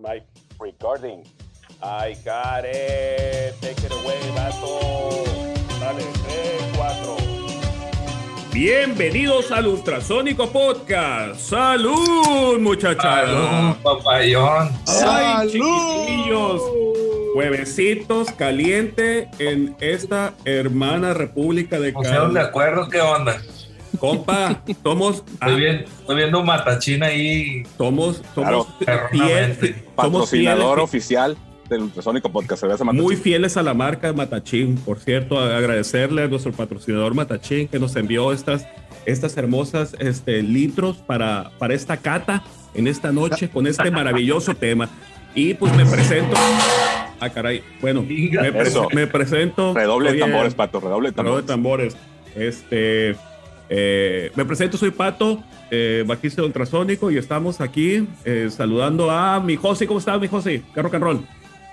My recording. I got it. Take it away, vato. Dale, 3, 4. Bienvenidos al Ultrasónico Podcast. ¡Salud, muchachos! Salud, papayón. ¡Ay, ¡Salud! chiquillos! Juevesitos caliente en esta hermana República de Pusieron de acuerdo, ¿qué onda? Compa, somos, Estoy, bien, estoy viendo un matachín ahí. somos, somos, Claro, fiel- perronamente. somos Patrocinador oficial del Ultrasónico Podcast. Cerveza Matachín. muy fieles a la marca Matachín. Por cierto, agradecerle a nuestro patrocinador Matachín que nos envió estas, estas hermosas este, litros para, para esta cata en esta noche con este maravilloso tema. Y pues me presento. Ah, caray. Bueno, me, pre- eso. me presento. Redoble de tambores, pato. Redoble de Redoble tambores. de tambores. Este, eh, me presento, soy Pato, eh, bajista de Ultrasónico, y estamos aquí eh, saludando a mi José. ¿Cómo estás, mi José? ¿Qué rock and roll?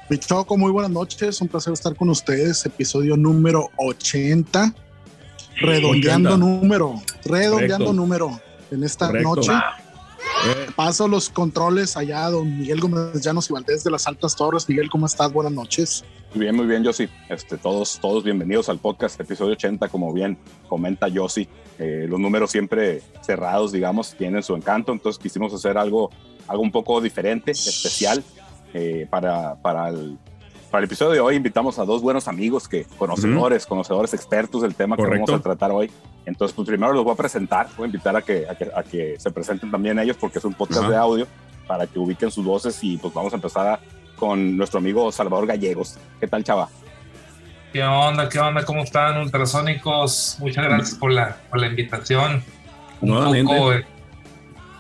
Mi Choco, muy buenas noches. Un placer estar con ustedes. Episodio número 80. Redondeando 80. número. Redondeando Correcto. número. En esta Correcto. noche Eh, paso los controles allá, don Miguel Gómez Llanos y Valdés de las Altas Torres. Miguel, ¿cómo estás? Buenas noches. Muy bien, muy bien, Yossi. Este, todos, todos bienvenidos al podcast, episodio 80, como bien comenta Yossi. Eh, los números siempre cerrados, digamos, tienen su encanto, entonces quisimos hacer algo, algo un poco diferente, especial. eh, para, para, el, para el episodio de hoy invitamos a dos buenos amigos, que conocedores, conocedores expertos del tema que Correcto. vamos a tratar hoy. Entonces, pues primero los voy a presentar, voy a invitar a que, a que, a que se presenten también ellos, porque es un podcast Ajá. de audio, para que ubiquen sus voces y pues vamos a empezar a- con nuestro amigo Salvador Gallegos. ¿Qué tal, chava? ¿Qué onda? ¿Qué onda? ¿Cómo están, ultrasónicos? Muchas gracias por la, por la invitación. Un Nuevamente. poco, eh,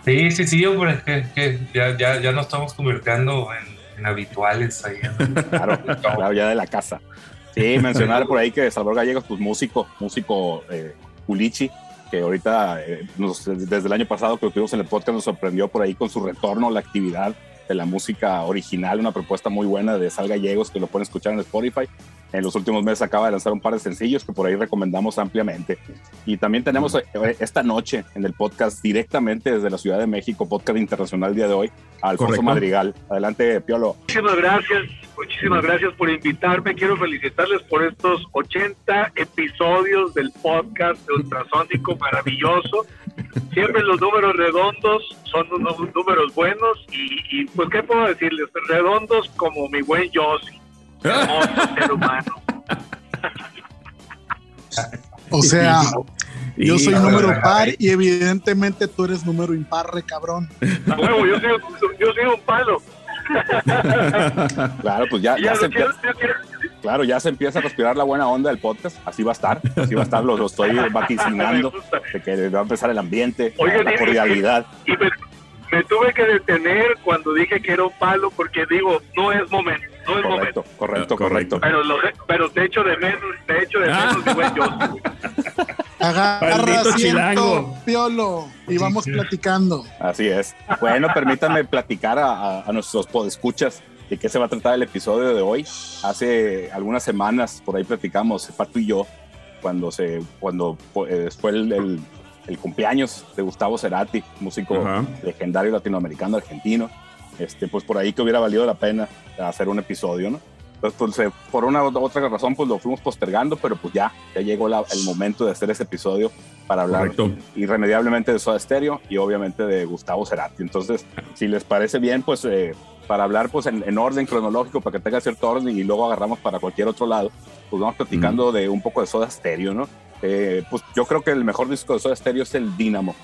sí, sí, sí, hombre, es que, que ya, ya, ya nos estamos convirtiendo en, en habituales ahí. Claro, claro, ya de la casa. Sí, mencionar por ahí que Salvador Gallegos, pues músico, músico eh, culichi, que ahorita, eh, nos- desde el año pasado que lo tuvimos en el podcast, nos sorprendió por ahí con su retorno a la actividad de la música original, una propuesta muy buena de Sal Gallegos, que lo pueden escuchar en Spotify. En los últimos meses acaba de lanzar un par de sencillos que por ahí recomendamos ampliamente. Y también tenemos eh, esta noche en el podcast directamente desde la Ciudad de México, podcast internacional día de hoy, a Alfonso Correcto. Madrigal. Adelante, Piolo. Muchísimas gracias, muchísimas gracias por invitarme. Quiero felicitarles por estos 80 episodios del podcast de Ultrasónico maravilloso. Siempre los números redondos son unos números buenos y, y, pues qué puedo decirles, redondos como mi buen Yossi, hermoso ser humano. O sea, yo soy número par y evidentemente tú eres número impar, re cabrón. A huevo, yo soy, yo soy un palo. Claro, pues ya, Y ya ya se quiero, empieza, claro, ya se empieza a respirar la buena onda del podcast. Así va a estar, así va a estar, lo, lo estoy vaticinando, de que va a empezar el ambiente, la- cordialidad. y me, me tuve que detener cuando dije que era un palo porque digo, no es momento, no es momento. Correcto, correcto, Ah, correcto. correcto. Pero, lo, pero te echo de menos, te echo de menos, mi buen Yossi. Agarra asiento, chilango. piolo, y vamos platicando. Así es. Bueno, permítanme platicar a, a- a nuestros podescuchas de qué se va a tratar el episodio de hoy. Hace algunas semanas, por ahí platicamos, Pato y yo, cuando, se, cuando eh, fue el, el- el cumpleaños de Gustavo Cerati, músico legendario latinoamericano argentino, este, pues por ahí que hubiera valido la pena hacer un episodio, ¿no? Entonces, pues, eh, por una u otra razón, pues lo fuimos postergando, pero pues ya, ya llegó la- el momento de hacer ese episodio para hablar Correcto. irremediablemente de Soda Stereo y obviamente de Gustavo Cerati. Entonces, si les parece bien, pues eh, para hablar pues en, en orden cronológico, para que tenga cierto orden y luego agarramos para cualquier otro lado, pues vamos platicando de un poco de Soda Stereo, ¿no? Eh, pues yo creo que el mejor disco de Soda Stereo es el Dínamo.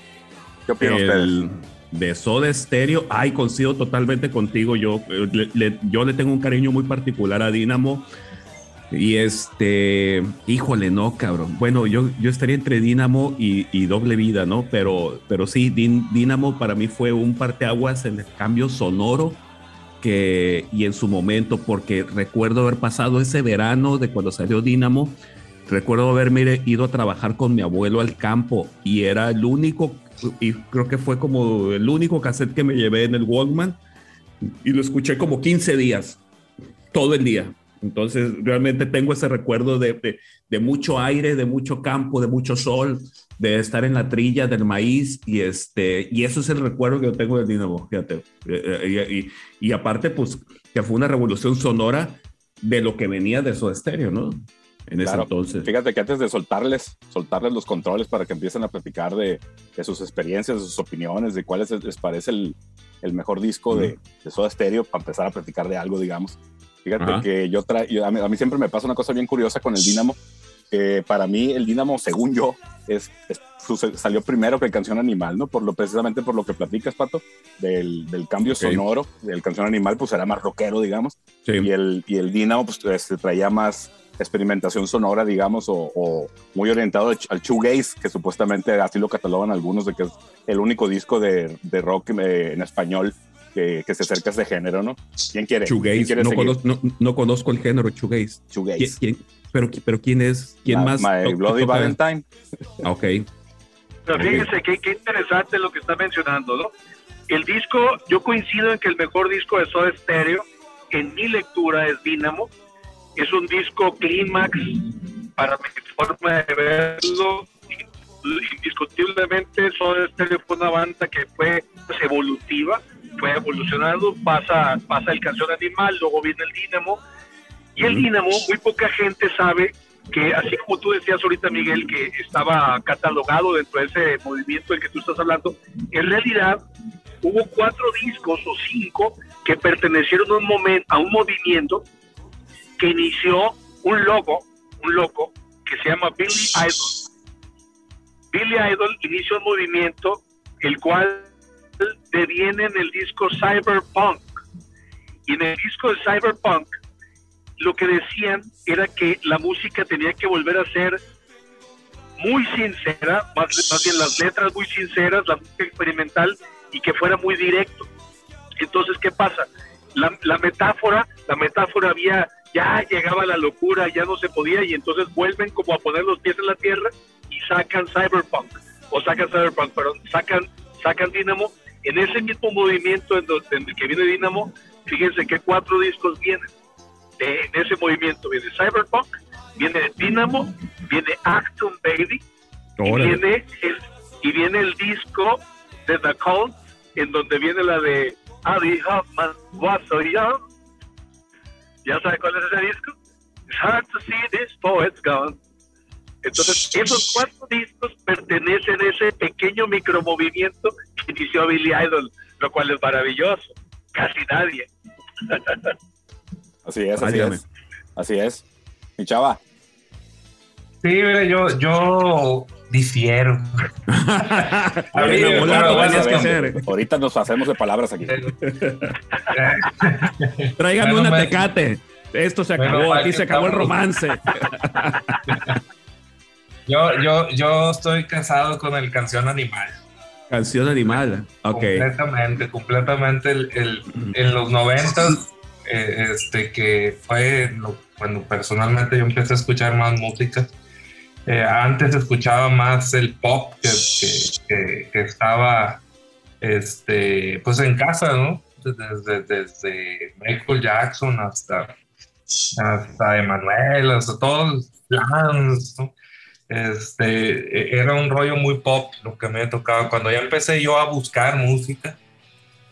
¿Qué opinan ustedes? De Soda Stereo, ay, coincido totalmente contigo. Yo eh, le, yo le tengo un cariño muy particular a Dynamo. Y este, híjole, no, cabrón. Bueno, yo, yo estaría entre Dynamo y, Doble Vida, ¿no? Pero, pero sí, Dynamo para mí fue un parteaguas en el cambio sonoro que, y en su momento, porque recuerdo haber pasado ese verano de cuando salió Dynamo, recuerdo haberme ido a trabajar con mi abuelo al campo y era el único, y creo que fue como el único cassette que me llevé en el Walkman y lo escuché como 15 días, todo el día. Entonces, realmente tengo ese recuerdo de, de, mucho aire, de mucho campo, de mucho sol, de estar en la trilla del maíz y, este, y eso es el recuerdo que yo tengo del Dinamo, fíjate. Eh, eh, y, y, aparte, pues, que fue una revolución sonora de lo que venía de su estéreo, ¿no? En ese entonces. Fíjate que antes de soltarles, soltarles los controles para que empiecen a platicar de, de sus experiencias, de sus opiniones, de cuáles les parece el, el mejor disco de, de, Soda Stereo, para empezar a platicar de algo, digamos. Fíjate que yo, traigo, a, mí, siempre me pasa una cosa bien curiosa con el Dynamo, que para mí el Dynamo, según yo, es, salió primero que el Canción Animal, ¿no? Por lo, precisamente por lo que platicas, Pato, del, del cambio sonoro, del Canción Animal, pues era más rockero, digamos, y, el, y el Dynamo, pues este, traía más experimentación sonora, digamos, o, muy orientado al shoegaze, que supuestamente así lo catalogan algunos, de que es el único disco de, de rock eh, en español que, que, se acerca a ese género, ¿no? ¿Quién quiere? Shoegaze, no, conozco, no, no, conozco el género shoegaze. Shoegaze. ¿Quién, pero, pero ¿quién es? ¿Quién más? My Bloody Valentine. Ok. Pero fíjense qué, qué interesante lo que está mencionando, ¿no? El disco, yo coincido en que el mejor disco de Soda Stereo, en mi lectura, es Dynamo es un disco clímax para mi forma de verlo. Indiscutiblemente, Soda Stereo fue una banda que fue pues, evolutiva, fue evolucionando, pasa, pasa el Canción Animal, luego viene el Dínamo. Y el Dínamo, muy poca gente sabe que, así como tú decías ahorita, Miguel, que estaba catalogado dentro de ese movimiento del que tú estás hablando, en realidad hubo cuatro discos o cinco que pertenecieron a un, momento, a un movimiento que inició un loco, un loco que se llama Billy Idol. Billy Idol inició un movimiento el cual deviene en el disco Cyberpunk. Y en el disco de Cyberpunk lo que decían era que la música tenía que volver a ser muy sincera, más, bien las letras muy sinceras, la música experimental y que fuera muy directo. Entonces, ¿qué pasa? La metáfora, la metáfora había ya llegaba la locura, ya no se podía y entonces vuelven como a poner los pies en la tierra y sacan Cyberpunk, o sacan Cyberpunk, perdón, sacan, sacan Dynamo. En ese mismo movimiento en, el que viene Dynamo, fíjense que cuatro discos vienen. en ese movimiento viene Cyberpunk, viene Dynamo, viene Acton Baby, y viene, el, y viene el disco de The Cult, en donde viene la de Adi Hoffman, What's So Young, ¿Ya sabe cuál es ese disco? It's hard to see this poet's gone. Entonces, esos cuatro discos pertenecen a ese pequeño micromovimiento que inició Billy Idol, lo cual es maravilloso. Casi nadie. Así es, así es. Así es. Mi chava. Sí, mira, yo, yo difiero. Ahorita nos hacemos de palabras aquí. Tráigame una tecate. Esto se acabó, aquí se acabó el romance. yo, yo, yo estoy casado con el canción animal. Canción animal, ok. Completamente, completamente. El, en los noventas, eh, este, que fue cuando personalmente yo empecé a escuchar más música eh, antes escuchaba más el pop que, que, estaba este, pues en casa, ¿no? Desde, desde Michael Jackson hasta, hasta Emanuel, hasta todos los ¿no? Este, era un rollo muy pop lo que me tocaba. Cuando ya empecé yo a buscar música,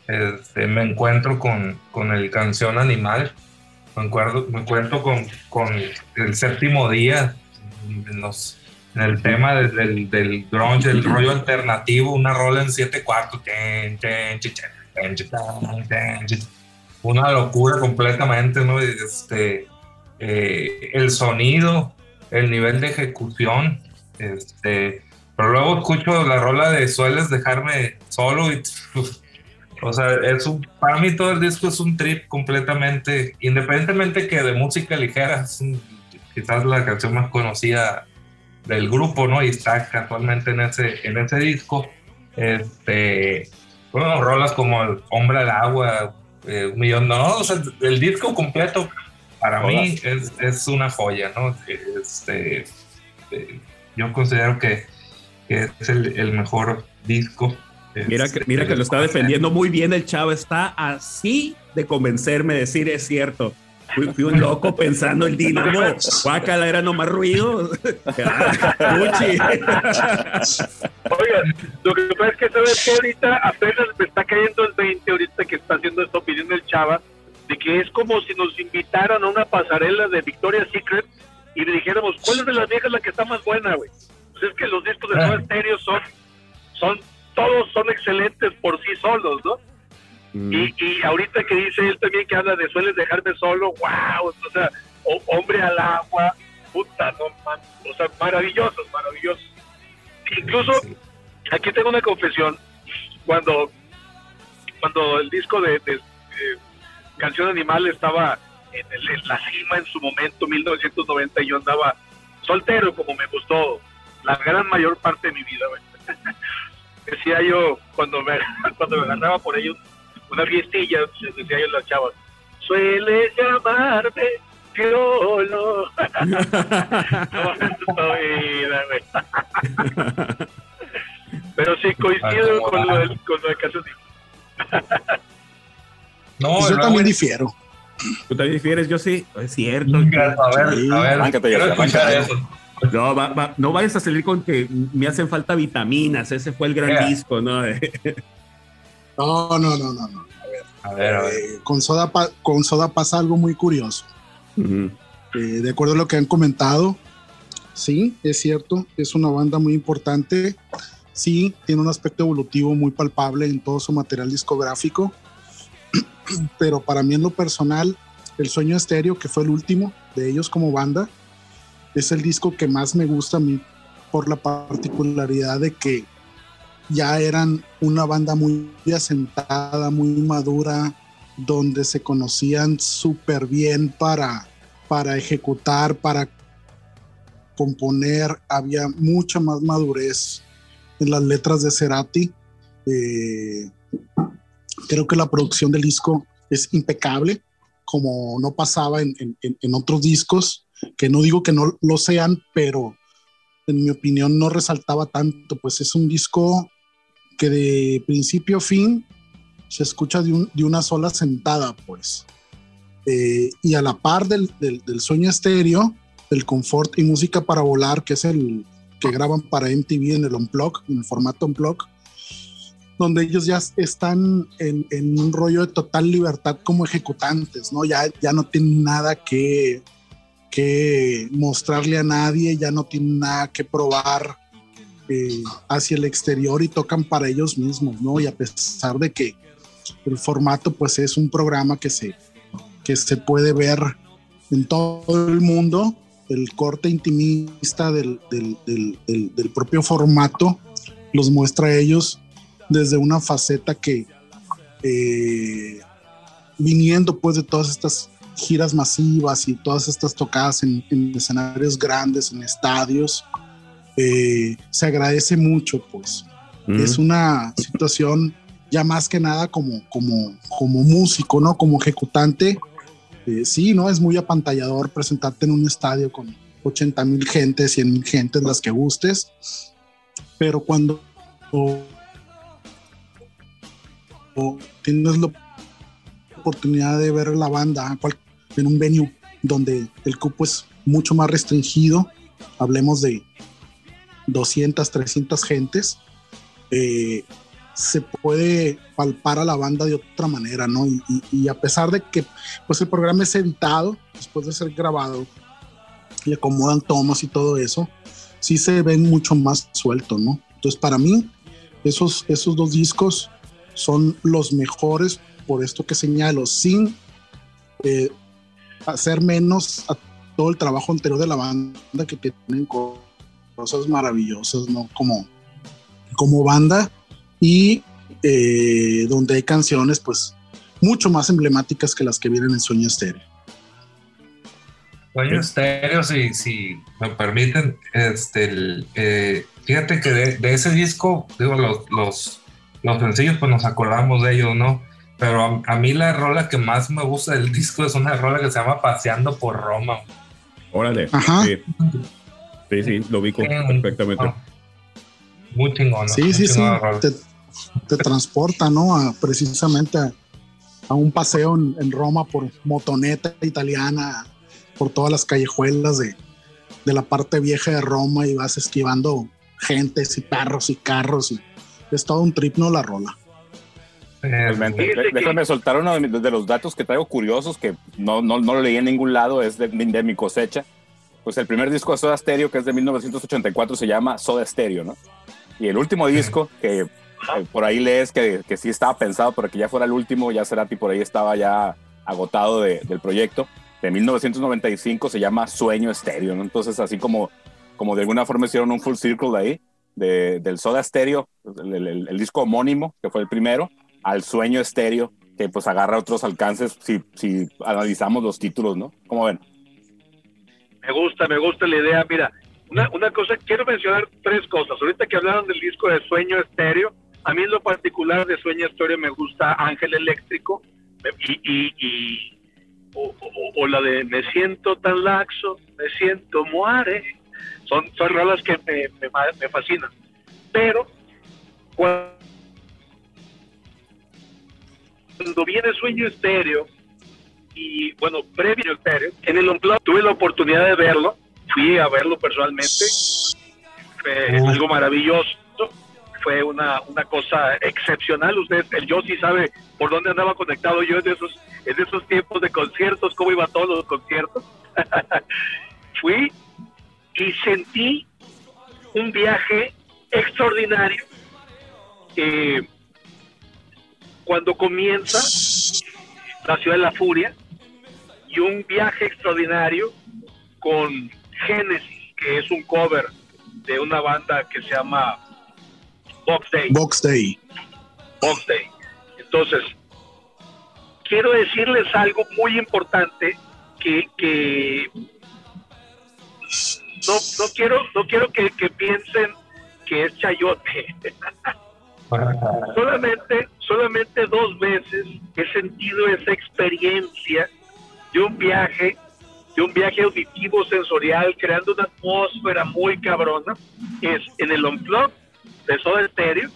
este, me encuentro con, con el canción Animal, me, encuentro, me encuentro con, con el séptimo día en, los, en el tema del, del grunge, el rollo alternativo, una rola en siete cuartos. Una locura completamente, ¿no? Este, eh, el sonido, el nivel de ejecución, este, pero luego escucho la rola de Sueles dejarme solo y o sea, es un, para mí todo el disco es un trip completamente, independientemente que de música ligera, es quizás la canción más conocida del grupo, ¿no? Y está casualmente en ese, en ese disco. Este, bueno, rolas como el Hombre al Agua, eh, un millón, no, o sea, el disco completo para mí es, es, una joya, ¿no? Este, eh, yo considero que, que es el, el, mejor disco. Mira que, mira que lo está defendiendo muy bien el chavo, está así de convencerme, decir es cierto Fui, un loco pensando el dinamo. Guácala era nomás ruido. Oigan, lo que pasa es que sabes que ahorita apenas me está cayendo el 20, ahorita que está haciendo esta opinión del Chava, de que es como si nos invitaran a una pasarela de Victoria's Secret y le dijéramos, ¿cuál es de las viejas la que está más buena, güey? Pues es que los discos de Soda ah. Stereo son, son, todos son excelentes por sí solos, ¿no? Mm. Y, y ahorita que dice él también que habla de sueles dejarme solo, wow, o sea, hombre al agua, puta, no, o sea, maravillosos, maravillosos. Incluso, aquí tengo una confesión, cuando, cuando el disco de, Canción Animal estaba en, la cima en su momento, 1990, y yo andaba soltero como me gustó la gran mayor parte de mi vida. Decía yo, cuando me, cuando me agarraba por ellos una fiestilla, decía yo a las chavas, suele llamarme Piolo. Pero sí coincido con lo, del, con lo de caso No, pues yo también difiero. Tú también difieres, yo sí, es cierto. A ver, a ver, escuchar eso. No, va, no vayas a salir con que me hacen falta vitaminas, ese fue el gran disco, ¿no? no, no, no, no, no. A ver, a ver, eh, con, soda con Soda pasa algo muy curioso. Eh, de acuerdo a lo que han comentado, sí, es cierto, es una banda muy importante. Sí, tiene un aspecto evolutivo muy palpable en todo su material discográfico. Pero para mí en lo personal, El Sueño Estéreo, que fue el último de ellos como banda, es el disco que más me gusta a mí por la particularidad de que ya eran una banda muy asentada, muy madura, donde se conocían súper bien para, para ejecutar, para componer, había mucha más madurez en las letras de Cerati. Eh, creo que la producción del disco es impecable, como no pasaba en, en otros discos que no digo que no lo sean, pero en mi opinión no resaltaba tanto, pues es un disco que de principio a fin se escucha de, una sola sentada, pues. Eh, y a la par del, sueño estéreo, del confort y música para volar, que es el que graban para MTV en el Unplug, en el formato Unplug, donde ellos ya están en, en, un rollo de total libertad como ejecutantes, ¿no? Ya, ya no tienen nada que que mostrarle a nadie, ya no tienen nada que probar hacia el exterior y tocan para ellos mismos, ¿no? Y a pesar de que el formato pues es un programa que se, que se puede ver en todo el mundo, el corte intimista del, del, propio formato los muestra a ellos desde una faceta que eh, viniendo pues de todas estas giras masivas y todas estas tocadas en, escenarios grandes, en estadios, eh, se agradece mucho, pues. Es una situación ya más que nada como, como, como músico, ¿no? Como ejecutante. Eh, sí, ¿no? Es muy apantallador presentarte en un estadio con 80 mil gente, 100 mil gentes, las que gustes. Pero cuando tienes la oportunidad de ver la banda, en un venue donde el cupo es mucho más restringido, hablemos de 200, 300 gentes, eh, se puede palpar a la banda de otra manera, ¿no? Y, a pesar de que pues el programa es editado, después de ser grabado, y acomodan tomas y todo eso, sí se ven mucho más suelto, ¿no? Entonces para mí esos, esos dos discos son los mejores por esto que señalo, sin eh, hacer menos a todo el trabajo anterior de la banda que tienen cosas maravillosas, ¿no? Como, como banda y eh, donde hay canciones pues mucho más emblemáticas que las que vienen en Sueño Estéreo. Sueño Estéreo, si, si me permiten, este, eh, fíjate que de, ese disco, digo, los, los, los sencillos pues nos acordamos de ellos, ¿no? Pero a, mí la rola que más me gusta del disco es una rola que se llama Paseando por Roma. Órale. Ajá. Sí, sí, lo ubico perfectamente. Ah, muy chingón. Sí, sí, sí. Te, transporta, ¿no? A, precisamente a un paseo en, en Roma por motoneta italiana, por todas las callejuelas de, de la parte vieja de Roma y vas esquivando gentes y perros y carros y es todo un trip, ¿no? La rola. Realmente. Que- Déjame soltar uno de, los datos que traigo curiosos que no, no, no lo leí en ningún lado, es de, de mi cosecha. Pues el primer disco de Soda Stereo, que es de 1984, se llama Soda Stereo, ¿no? Y el último disco, que eh, por ahí lees que, que sí estaba pensado para que ya fuera el último, ya Cerati por ahí estaba ya agotado de- del proyecto, de 1995 se llama Sueño Stereo, ¿no? Entonces así como, como de alguna forma hicieron un full circle ahí, de, del Soda Stereo, el, el- el disco homónimo, que fue el primero, al Sueño Estéreo, que pues agarra otros alcances si, si analizamos los títulos, ¿no? ¿Cómo ven? Me gusta, me gusta la idea. Mira, una, una cosa, quiero mencionar tres cosas. Ahorita que hablaron del disco de Sueño Estéreo, a mí en lo particular de Sueño Estéreo me gusta Ángel Eléctrico y, y, y- o, o- o la de Me siento tan laxo, me siento muere. Son, son rolas que me, me, me fascinan. Pero cuando viene Sueño Estéreo, y bueno, previo en el Unplugged tuve la oportunidad de verlo, fui a verlo personalmente, fue algo maravilloso, fue una, una cosa excepcional, usted, el yo sí sabe por dónde andaba conectado yo en esos, en esos tiempos de conciertos, cómo iba a todos los conciertos, fui y sentí un viaje extraordinario eh, cuando comienza la ciudad de la furia y un viaje extraordinario con Genesis, que es un cover de una banda que se llama Box Day. Box Day. Box Day. Entonces, quiero decirles algo muy importante que, que no, no quiero, no quiero que, que piensen que es chayote. solamente, solamente dos veces he sentido esa experiencia de un viaje, de un viaje auditivo sensorial, creando una atmósfera muy cabrona, es en el Unplugged de Soda Stereo,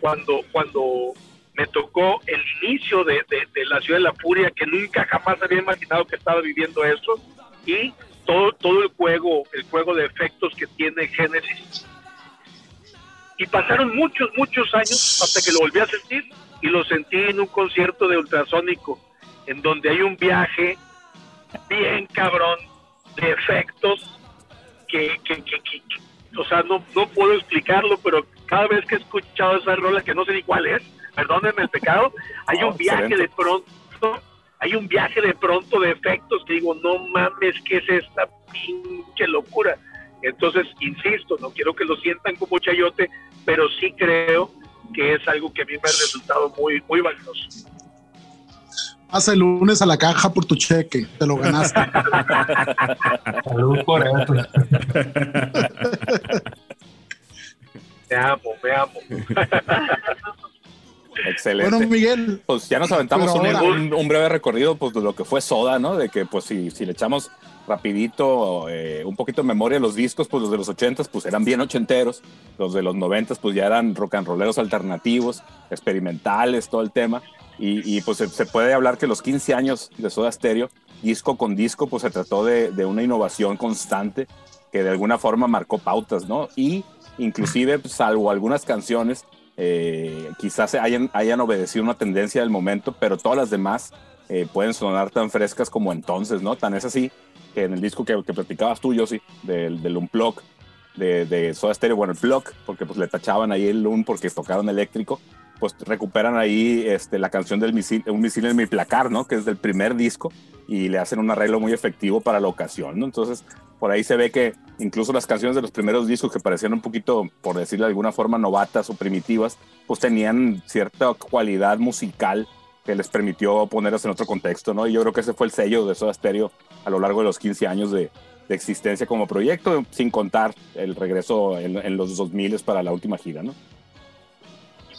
cuando, cuando me tocó el inicio de, de- la ciudad de la furia, que nunca jamás había imaginado que estaba viviendo eso, y todo, todo el juego, el juego de efectos que tiene Genesis. Y pasaron muchos, muchos años hasta que lo volví a sentir y lo sentí en un concierto de ultrasónico, en donde hay un viaje bien cabrón de efectos que, que, que- que- que- o sea, no, no puedo explicarlo, pero cada vez que he escuchado esa rola, que no sé ni cuál es, perdónenme el pecado, hay Oh, un viaje excelente. de pronto, hay un viaje de pronto de efectos que digo, no mames, ¿qué es esta pinche locura? Entonces, insisto, no quiero que lo sientan como chayote, pero sí creo que es algo que a mí me ha resultado muy, muy valioso. Pasa el lunes a la caja por tu cheque, te lo ganaste. Salud por eso. Me amo, me amo. Excelente. bueno, Miguel, pues ya nos aventamos un, ahora- un- un breve recorrido pues, de lo que fue Soda, ¿no? De que pues si, si le echamos rapidito eh, un poquito de memoria a los discos, pues los de los 80 pues eran bien ochenteros, los de los 90 pues ya eran rock and rolleros alternativos, experimentales, todo el tema. Y, y, pues se, se puede hablar que los 15 años de Soda Stereo, disco con disco, pues se trató de, de una innovación constante que de alguna forma marcó pautas, ¿no? Y inclusive, pues, salvo algunas canciones, eh, quizás hayan, hayan obedecido una tendencia del momento, pero todas las demás eh, pueden sonar tan frescas como entonces, ¿no? Tan es así que en el disco que, que platicabas tú, Yossi, del, del Unplug, de, de Soda Stereo, bueno, el Plug, porque pues le tachaban ahí el Un porque tocaron eléctrico, pues recuperan ahí este, la canción del misil, Un misil en mi placar, ¿no? Que es del primer disco y le hacen un arreglo muy efectivo para la ocasión, ¿no? Entonces, por ahí se ve que incluso las canciones de los primeros discos que parecían un poquito, por decirlo de alguna forma, novatas o primitivas, pues tenían cierta cualidad musical que les permitió ponerlas en otro contexto, ¿no? Y yo creo que ese fue el sello de Soda Stereo a lo largo de los 15 años de, de existencia como proyecto, sin contar el regreso en, en los 2000 para la última gira, ¿no?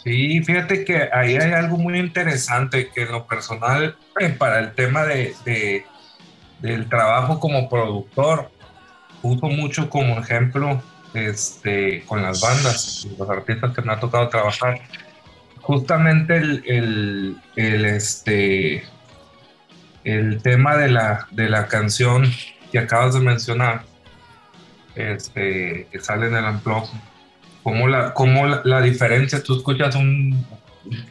Sí, fíjate que ahí hay algo muy interesante que en lo personal, eh, para el tema de, de- del trabajo como productor, uso mucho como ejemplo este, con las bandas, los artistas que me ha tocado trabajar. justamente el, el, este, el tema de la, de la canción que acabas de mencionar, este, que sale en el Unplug, como la, como la, la, diferencia, tú escuchas un,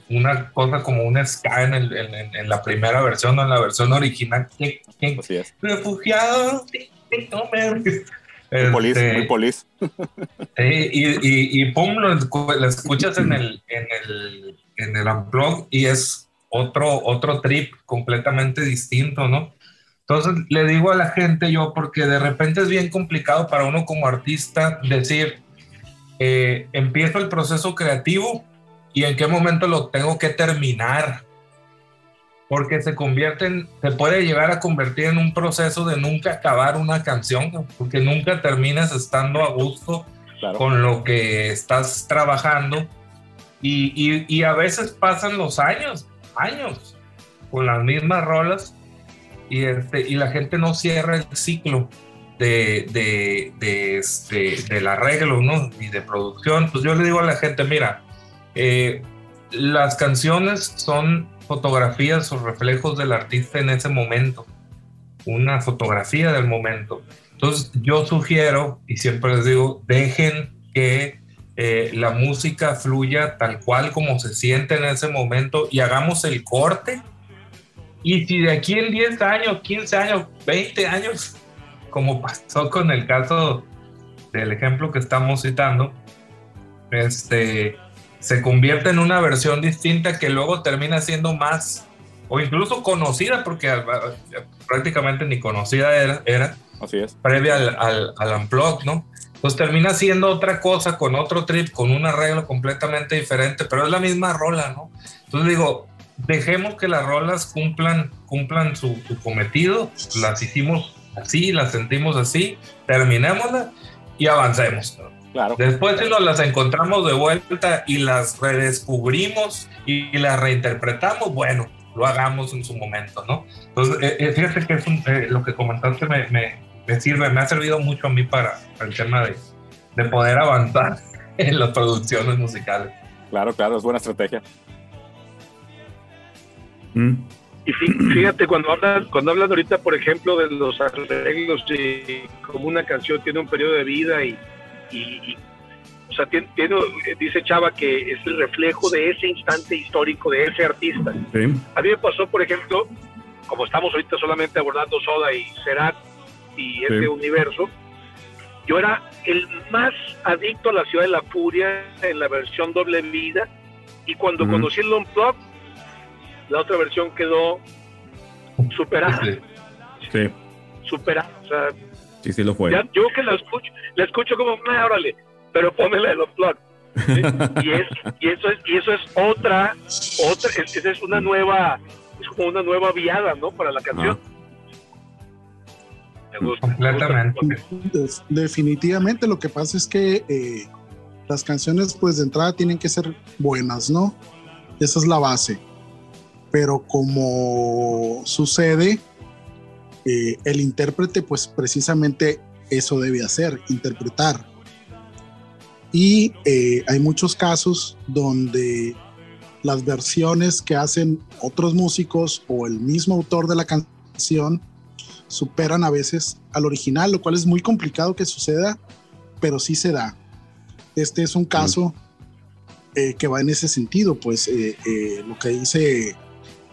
una cosa como un ska en, el, en, en, la primera versión o en la versión original, que, que refugiado, muy polis, este, muy polis. y, y, y, pum, lo, escuchas en el, en el, en el Unplug y es otro, otro trip completamente distinto, ¿no? Entonces le digo a la gente yo, porque de repente es bien complicado para uno como artista decir, eh, empiezo el proceso creativo y en qué momento lo tengo que terminar. Porque se convierte en, se puede llegar a convertir en un proceso de nunca acabar una canción, porque nunca terminas estando a gusto claro. con lo que estás trabajando. Y, y, y, a veces pasan los años, años, con las mismas rolas y, este, y la gente no cierra el ciclo de, de, de este, del arreglo ¿no? y de producción. Pues yo le digo a la gente, mira, eh, las canciones son fotografías o reflejos del artista en ese momento, una fotografía del momento. Entonces yo sugiero, y siempre les digo, dejen que eh, la música fluya tal cual como se siente en ese momento y hagamos el corte. Y si de aquí en 10 años, 15 años, 20 años, como pasó con el caso del ejemplo que estamos citando, este, se convierte en una versión distinta que luego termina siendo más o incluso conocida, porque prácticamente ni conocida era, era Así es. previa al, al, al Unplug, ¿no? Pues termina siendo otra cosa, con otro trip, con un arreglo completamente diferente, pero es la misma rola, ¿no? Entonces digo, dejemos que las rolas cumplan, cumplan su, su cometido, las hicimos así, las sentimos así, terminémosla y avancemos. Claro. Después si nos las encontramos de vuelta y las redescubrimos y, las reinterpretamos, bueno, lo hagamos en su momento, ¿no? Entonces, eh, fíjate que es un, eh, lo que comentaste me, me, me, sirve, me ha servido mucho a mí para, para el tema de, de, poder avanzar en las producciones musicales. Claro, claro, es buena estrategia. Mm. Y fíjate, cuando hablan, cuando hablan ahorita, por ejemplo, de los arreglos, de como una canción tiene un periodo de vida y, y, y o sea, tiene, tiene, dice Chava que es el reflejo de ese instante histórico de ese artista. Sí. A mí me pasó, por ejemplo, como estamos ahorita solamente abordando Soda y Serat y ese sí. universo, yo era el más adicto a la ciudad de la furia en la versión doble vida y cuando uh -huh. conocí el Unplugged la otra versión quedó superada. Sí. Superada. O sea, sí, sí lo fue. Ya, yo que la escucho, la escucho como, ah, órale, pero pónmela de los plug. ¿sí? y, es, y, eso es, y eso es otra, otra, es, esa es una nueva, es como una nueva viada, ¿no? Para la canción. Ah. Me gusta, Completamente. Me gusta. Definitivamente lo que pasa es que eh, las canciones, pues de entrada tienen que ser buenas, ¿no? Esa es la base pero como sucede, eh, el intérprete pues precisamente eso debe hacer, interpretar. Y eh, hay muchos casos donde las versiones que hacen otros músicos o el mismo autor de la canción superan a veces al original, lo cual es muy complicado que suceda, pero sí se da. Este es un caso eh, que va en ese sentido, pues eh, eh, lo que dice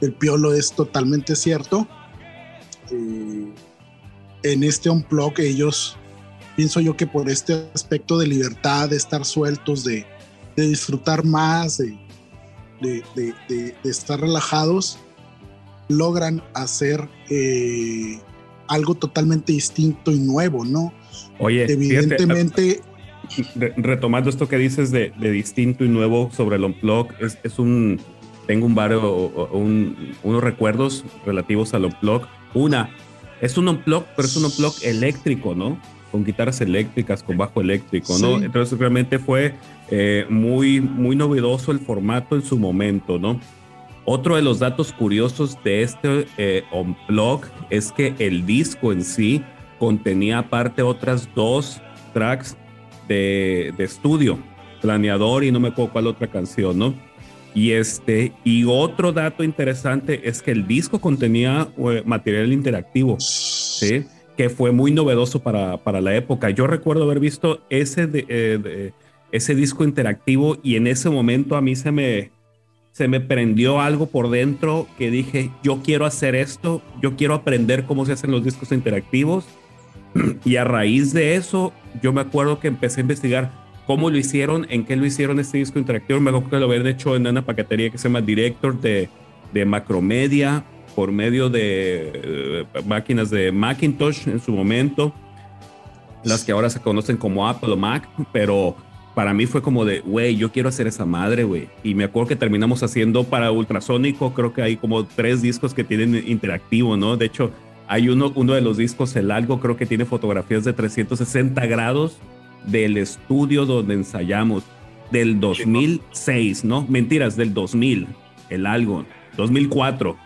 el Piolo es totalmente cierto. Eh, en este unplug ellos, pienso yo que por este aspecto de libertad, de estar sueltos, de, de disfrutar más, de, de, de, estar relajados, logran hacer eh, algo totalmente distinto y nuevo, ¿no? Oye, evidentemente... Fíjate, retomando esto que dices de, distinto y nuevo sobre el unplug, es, es un tengo un bar un, unos recuerdos relativos al unplug. Una, es un unplug, pero es un unplug eléctrico, ¿no? Con guitarras eléctricas, con bajo eléctrico, sí. ¿no? Entonces realmente fue eh, muy, muy novedoso el formato en su momento, ¿no? Otro de los datos curiosos de este eh, unplug es que el disco en sí contenía aparte otras dos tracks de, de estudio, Planeador y no me acuerdo cuál otra canción, ¿no? Y, este, y otro dato interesante es que el disco contenía eh, material interactivo, ¿sí? que fue muy novedoso para, para la época. Yo recuerdo haber visto ese, eh, ese disco interactivo y en ese momento a mí se me, se me prendió algo por dentro que dije, yo quiero hacer esto, yo quiero aprender cómo se hacen los discos interactivos. Y a raíz de eso, yo me acuerdo que empecé a investigar cómo lo hicieron, en qué lo hicieron este disco interactivo. Me acuerdo que lo habían hecho en una paquetería que se llama Director de, de Macromedia por medio de eh, máquinas de Macintosh en su momento, las que ahora se conocen como Apple o Mac, pero para mí fue como de, güey, yo quiero hacer esa madre, güey. Y me acuerdo que terminamos haciendo para Ultrasónico, creo que hay como tres discos que tienen interactivo, ¿no? De hecho, hay uno, uno de los discos, el algo, creo que tiene fotografías de 360 grados del estudio donde ensayamos del 2006, ¿no? Mentiras, del 2000, el algo, 2004,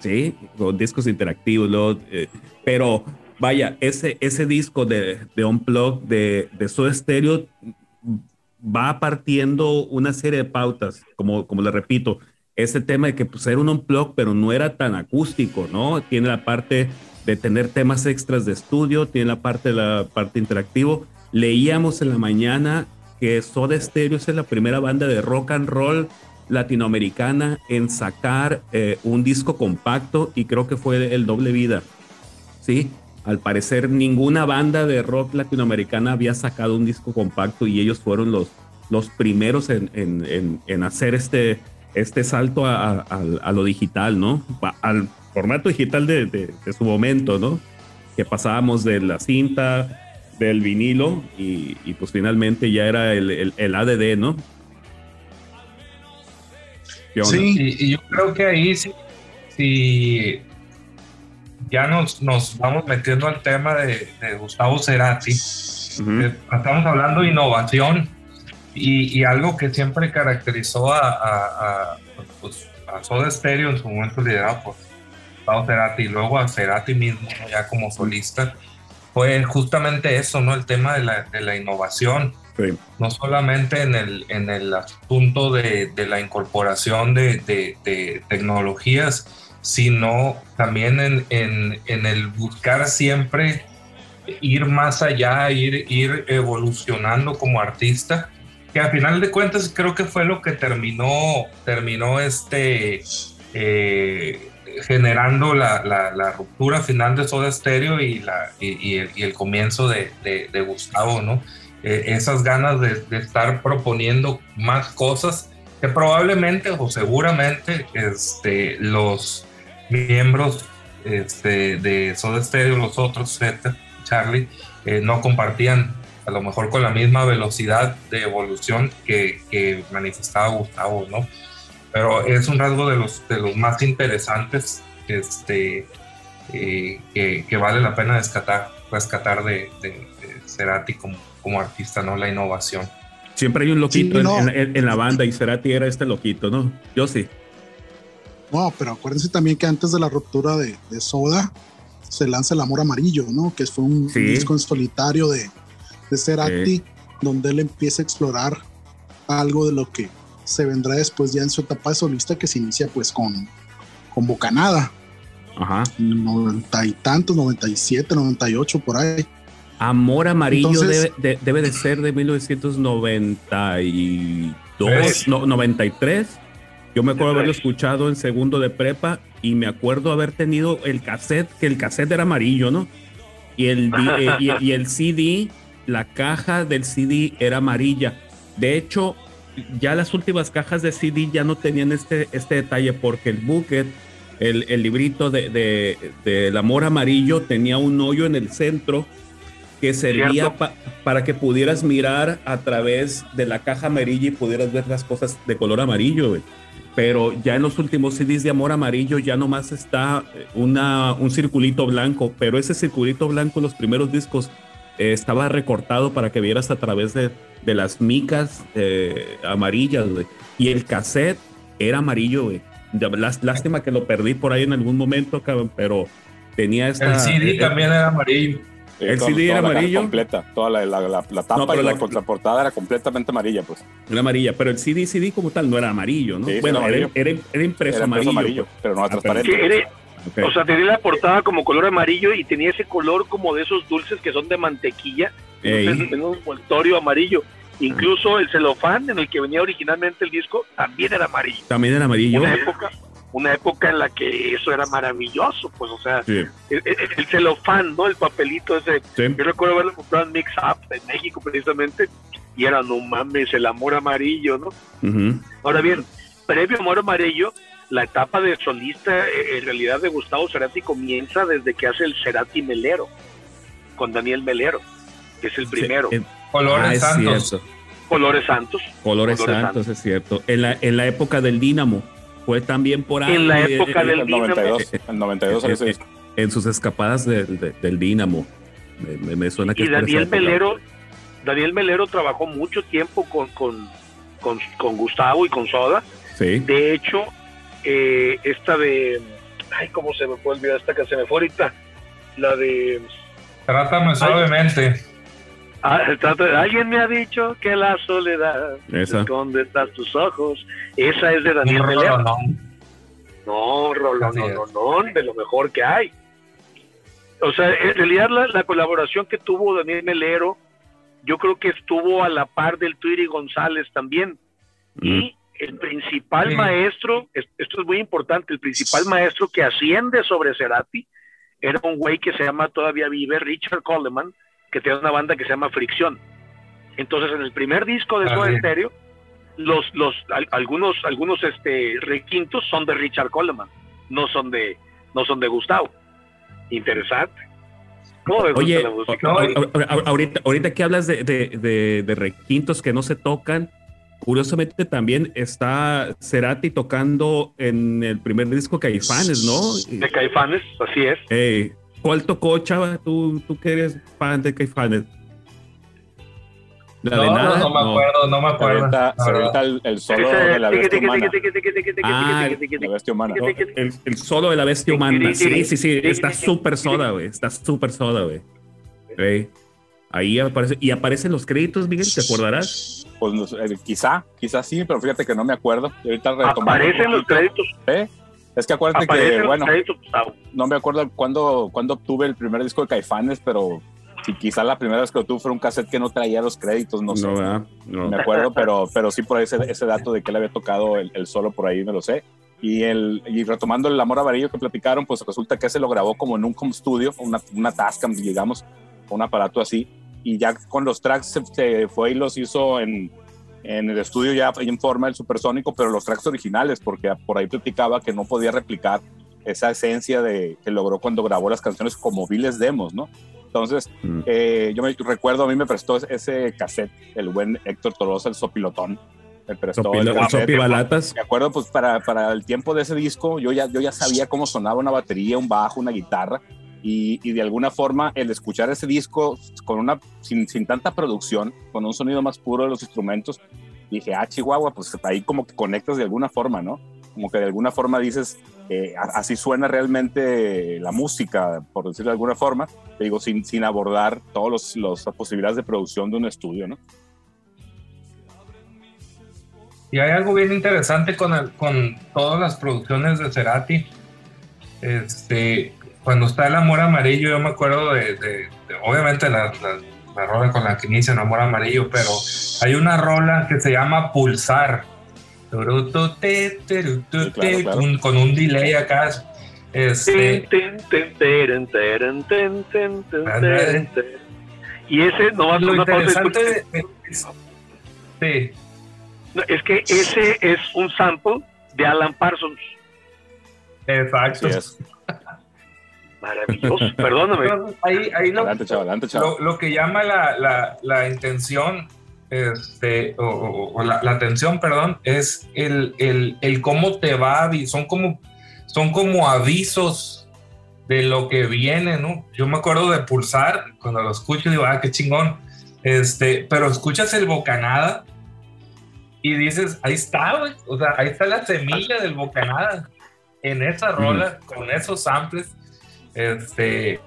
¿sí? Con discos interactivos, eh, pero vaya, ese, ese disco de, de Unplug de, de Soda Stereo va partiendo una serie de pautas, como, como le repito, ese tema de que pues, era un Unplug, pero no era tan acústico, ¿no? Tiene la parte de tener temas extras de estudio, tiene la parte de la parte interactivo, leíamos en la mañana que Soda Stereo es la primera banda de rock and roll latinoamericana en sacar eh, un disco compacto y creo que fue el doble vida. Sí, al parecer ninguna banda de rock latinoamericana había sacado un disco compacto y ellos fueron los, los primeros en, en, en, hacer este, este salto a, a, a, lo digital, ¿no? Al formato digital de, de, de su momento, ¿no? Que pasábamos de la cinta del vinilo y, y pues finalmente ya era el, el, el ADD, ¿no? Sí, y, y, yo creo que ahí sí, si ya nos, nos, vamos metiendo al tema de, de Gustavo Cerati, uh -huh. estamos hablando de innovación y, y, algo que siempre caracterizó a, a, a, pues, a Soda Stereo en su momento liderado por Gustavo Cerati y luego a Cerati mismo ya como solista fue justamente eso, ¿no? El tema de la, de la innovación. Sí. No solamente en el, en el asunto de, de la incorporación de, de, tecnologías, sino también en, en, en, el buscar siempre ir más allá, ir, ir evolucionando como artista, que a final de cuentas creo que fue lo que terminó, terminó este... Eh, generando la, ruptura final de Soda Stereo y, el, comienzo de, de, Gustavo, ¿no? Eh, esas ganas de, estar proponiendo más cosas que probablemente o seguramente este, los miembros este, de Soda Stereo, los otros, Z, Charlie, eh, no compartían a lo mejor con la misma velocidad de evolución que, que manifestaba Gustavo, ¿no? Pero es un rasgo de los, de los más interesantes este, eh, que, que, vale la pena rescatar, rescatar de, de, de Cerati como, como, artista, ¿no? La innovación. Siempre hay un loquito sí, no. en, en, en, la banda y Cerati era este loquito, ¿no? Yo sí. No, pero acuérdense también que antes de la ruptura de, de Soda se lanza El Amor Amarillo, ¿no? Que fue un, sí. disco en solitario de, de Cerati, sí. donde él empieza a explorar algo de lo que se vendrá después ya en su etapa de solista que se inicia pues con, con Bocanada. Ajá. 90 y tantos, 97, 98 por ahí. Amor Amarillo Entonces, debe, de, debe, de, ser de 1992, no, 93. Yo me acuerdo haberlo escuchado en segundo de prepa y me acuerdo haber tenido el cassette, que el cassette era amarillo, ¿no? Y el, eh, y, y el CD, la caja del CD era amarilla. De hecho, ya las últimas cajas de CD ya no tenían este, este detalle porque el bucket, el, el librito de, de, de, El Amor Amarillo tenía un hoyo en el centro que servía pa, para que pudieras mirar a través de la caja amarilla y pudieras ver las cosas de color amarillo. Güey. Pero ya en los últimos CDs de Amor Amarillo ya nomás está una, un circulito blanco, pero ese circulito blanco en los primeros discos eh, estaba recortado para que vieras a través de, de las micas eh, amarillas, güey. Y el cassette era amarillo, güey. Lástima que lo perdí por ahí en algún momento, cabrón, pero tenía esta... El CD eh, también era amarillo. ¿El CD era amarillo? Completa, toda la, la, la- la tapa No, pero y la, la- contraportada era completamente amarilla, pues. Era amarilla, pero el CD, CD como tal no era amarillo, ¿no? Sí, sí, bueno, era era, amarillo. era, era impreso Era amarillo. amarillo, pero no Ah, pero- transparente. Que era- O sea, tenía la portada como color amarillo y tenía ese color como de esos dulces que son de mantequilla, en un envoltorio amarillo. Incluso el celofán en el que venía originalmente el disco también era amarillo. También era amarillo. Una época, una época en la que eso era maravilloso, pues, o sea, Sí, el, el- el celofán, ¿no? El papelito ese. sí. Yo recuerdo haberlo comprado en Mix Up en México precisamente y era, no mames, el amor amarillo, ¿no? Ahora bien, previo Amor Amarillo, la etapa de solista eh, en realidad de Gustavo Cerati comienza desde que hace el Cerati Melero, con Daniel Melero, que es el primero. Sí, eh, Colores ah, es Santos. cierto. Colores Santos. Colores, Colores Santos, es cierto. En la, en la época del Dínamo, fue también por ahí. En la época eh, del El Dínamo. 92, el 92 eh, eh, disco. en sus escapadas del, de- del Dínamo. Me, me- me suena que Y Daniel. Melero, Daniel Melero trabajó mucho tiempo con, con, con, con Gustavo y con Soda. Sí. De hecho, eh, esta de. Ay, ¿cómo se me puede olvidar esta que se me fue ahorita? La de. Trátame suavemente. Ah, trato Alguien me ha dicho que la soledad Esa. esconde tras tus ojos. Esa es de Daniel Melero. No, Rolón, no, no, no, de lo mejor que hay. O sea, en realidad la, la colaboración que tuvo Daniel Melero, yo creo que estuvo a la par del Twiri González también. Y el principal Sí. maestro, es- esto es muy importante, el principal maestro que asciende sobre Cerati era un güey que se llama, todavía vive, Richard Coleman, que tiene una banda que se llama Fricción. Entonces, en el primer disco de Ah, Soda. Stereo, los, los, al- algunos, algunos este, requintos son de Richard Coleman, no son de, no son de Gustavo. Interesante. ¿Cómo me gusta Oye, la música? Ahorita, ahorita que hablas de, de, de- de requintos que no se tocan, curiosamente también está Cerati tocando en el primer disco Caifanes, ¿no? De Caifanes, así es. Ey, ¿Cuál tocó, chava? ¿Tú, tú que eres fan de Caifanes? ¿La No, de no, nada? no me acuerdo, no me acuerdo. se avienta el, el solo Ese- de la bestia humana. Ah, La bestia el, el solo de la bestia humana. Sí, sí, sí. Está súper soda, güey. Está súper soda, güey. Ahí aparece. Y aparecen los créditos, Miguel, ¿te acordarás? Pues no sé, eh, quizá, quizá sí, pero fíjate que no me acuerdo. Ahorita Aparecen los créditos, ¿eh? Es que acuérdate aparecen que, bueno, créditos, no me acuerdo cuándo, cuándo obtuve el primer disco de Caifanes, pero si quizá la primera vez que lo tuve fue un cassette que no traía los créditos, no sé. ¿verdad? No. me acuerdo, pero, pero sí por ese, ese dato de que él había tocado el, el solo por ahí, me lo sé. Y, el, y retomando el Amor Amarillo que platicaron, pues resulta que se lo grabó como en un home studio, una, una Tascam, digamos, un aparato así. Y ya con los tracks se, se fue y los hizo en, en el estudio ya en forma del supersónico, pero los tracks originales, porque por ahí platicaba que no podía replicar esa esencia de, que logró cuando grabó las canciones como viles demos, ¿no? Entonces, Mm. eh, yo me recuerdo, a mí me prestó ese cassette, el buen Héctor Tolosa, el sopilotón. Me prestó Sopi, el el cassette. Sopi Balatas. Me acuerdo, pues para, para el tiempo de ese disco, yo ya, yo ya sabía cómo sonaba una batería, un bajo, una guitarra. Y, y de alguna forma, el escuchar ese disco con una, sin, sin tanta producción, con un sonido más puro de los instrumentos, dije, ah, Chihuahua, pues ahí como que conectas de alguna forma, ¿no? Como que de alguna forma dices, eh, así suena realmente la música, por decirlo de alguna forma, te digo, sin, sin abordar todas las posibilidades de producción de un estudio, ¿no? Y hay algo bien interesante con, el- con todas las producciones de Cerati. Este, cuando está el amor amarillo, yo me acuerdo de, de- de- obviamente la, la, la rola con la que inicia el amor amarillo, pero hay una rola que se llama Pulsar. Con un delay acá. Este. Y ese, no lo una pausa, interesante es, sí, No, es que ese es un sample de Alan Parsons. exacto. Maravilloso, perdóname. Entonces, ahí, ahí lo, Adelante, chaval, adelante, chaval. lo, lo que llama la, la, la intención, este, o, o- o la, la atención, perdón, es el, el, el cómo te va, son como, son como avisos de lo que viene, ¿no? Yo me acuerdo de Pulsar, cuando lo escucho digo, ah, qué chingón, este, pero escuchas el Bocanada y dices, ahí está, güey, o sea, ahí está la semilla del Bocanada en esa rola, con esos samples, este,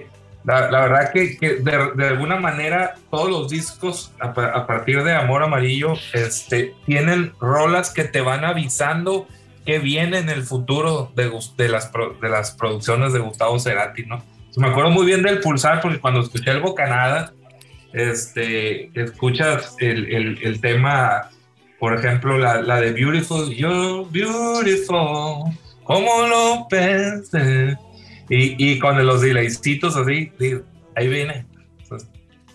La, verdad que, de, alguna manera todos los discos a, partir de Amor Amarillo este, tienen rolas que te van avisando que viene en el futuro de, de, las, de las producciones de Gustavo Cerati, ¿no? Me acuerdo muy bien del Pulsar porque cuando escuché el Bocanada, este, escuchas el, el, el tema, por ejemplo, la, la, de Beautiful, You're Beautiful, como lo pensé. Y, y con los delaycitos así, ahí viene.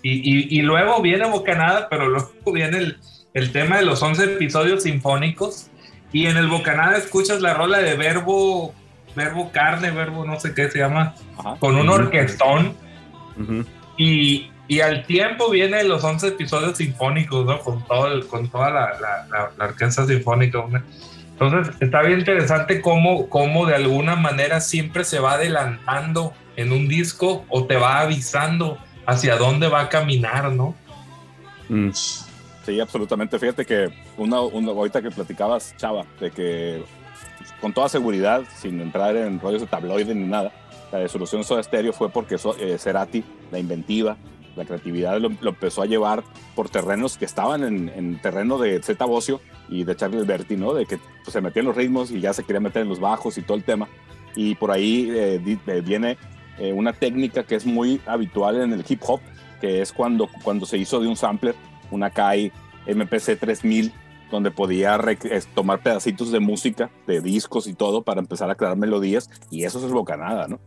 Y, y, y, luego viene Bocanada, pero luego viene el, el tema de los 11 episodios sinfónicos. Y en el Bocanada escuchas la rola de Verbo, Verbo Carne, Verbo no sé qué se llama, Ajá. con un orquestón. Uh -huh. y, y, al tiempo vienen los 11 episodios sinfónicos, ¿no? Con, todo el, con toda la, la, la, la orquesta sinfónica. ¿no? Entonces, está bien interesante cómo, cómo de alguna manera siempre se va adelantando en un disco o te va avisando hacia dónde va a caminar, ¿no? Mm. Sí, absolutamente. Fíjate que una, una, ahorita que platicabas, Chava, de que con toda seguridad, sin entrar en rollos de tabloide ni nada, la resolución Soda Stereo fue porque eh, Cerati, la inventiva, la creatividad lo, empezó a llevar por terrenos que estaban en, en terreno de Zeta Bocio y de Charlie Alberti, ¿no? De que pues, se metían los ritmos y ya se quería meter en los bajos y todo el tema. Y por ahí eh, viene eh, una técnica que es muy habitual en el hip hop, que es cuando, cuando se hizo de un sampler, una Kai MPC 3000, donde podía tomar pedacitos de música, de discos y todo para empezar a crear melodías, y eso es bocanada, ¿no?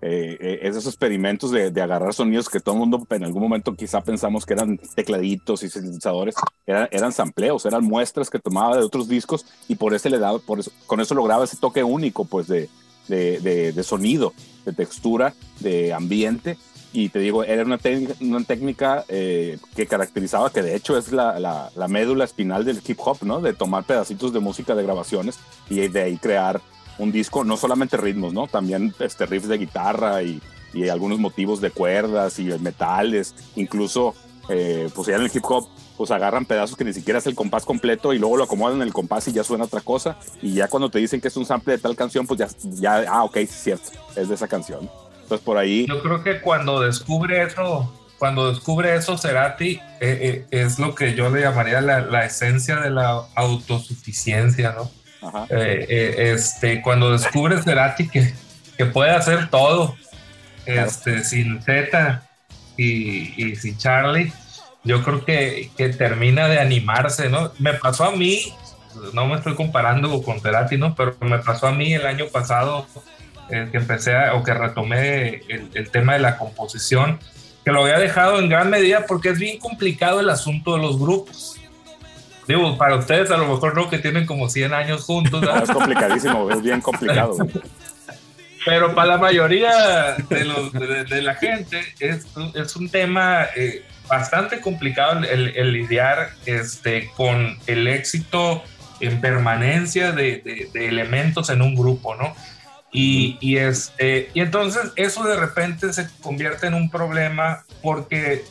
Eh, eh, esos experimentos de, de, agarrar sonidos que todo el mundo en algún momento quizá pensamos que eran tecladitos y sintetizadores, eran, eran sampleos, eran muestras que tomaba de otros discos y por eso le daba, por eso, con eso lograba ese toque único pues de, de, de, de sonido, de textura, de ambiente y te digo, era una, una técnica eh, que caracterizaba, que de hecho es la, la, la, médula espinal del hip hop, ¿no? De tomar pedacitos de música de grabaciones y de ahí crear un disco, no solamente ritmos, ¿no? También este, riffs de guitarra y, y algunos motivos de cuerdas y metales, incluso, eh, pues ya en el hip hop, pues agarran pedazos que ni siquiera es el compás completo y luego lo acomodan en el compás y ya suena otra cosa. Y ya cuando te dicen que es un sample de tal canción, pues ya, ya ah, ok, es cierto, es de esa canción. Entonces por ahí... Yo creo que cuando descubre eso, cuando descubre eso Cerati, eh, eh, es lo que yo le llamaría la, la esencia de la autosuficiencia, ¿no? Eh, eh, este, cuando descubre Cerati que, que puede hacer todo, este, sin Z y, y, sin Charlie, yo creo que, que, termina de animarse, ¿no? Me pasó a mí, no me estoy comparando con Cerati, ¿no? Pero me pasó a mí el año pasado eh, que empecé a, o que retomé el, el tema de la composición, que lo había dejado en gran medida porque es bien complicado el asunto de los grupos Digo, para ustedes a lo mejor no, que tienen como 100 años juntos. No, es complicadísimo, es bien complicado. Pero para la mayoría de, los, de, de la gente es, es un tema eh, bastante complicado el, el, lidiar este, con el éxito en permanencia de, de, elementos en un grupo, ¿no? Y, y, este, y entonces eso de repente se convierte en un problema porque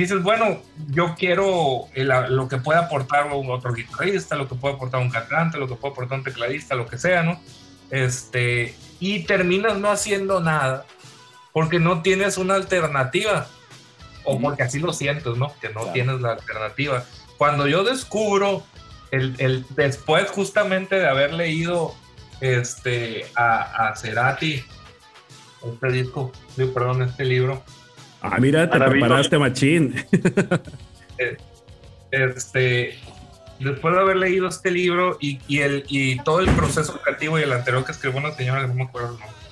dices, bueno, yo quiero el, lo que pueda aportar un otro guitarrista, lo que puede aportar un cantante, lo que puede aportar un tecladista, lo que sea, ¿no? Este, y terminas no haciendo nada porque no tienes una alternativa o porque así lo sientes, ¿no? Que no claro. tienes la alternativa. Cuando yo descubro el, el, después justamente de haber leído este a, a Cerati este disco, perdón, este libro, Ah, mira, te preparaste, machín. Este, después de haber leído este libro y, y, el, y todo el proceso creativo y el anterior que escribió una señora, no me acuerdo, ¿no?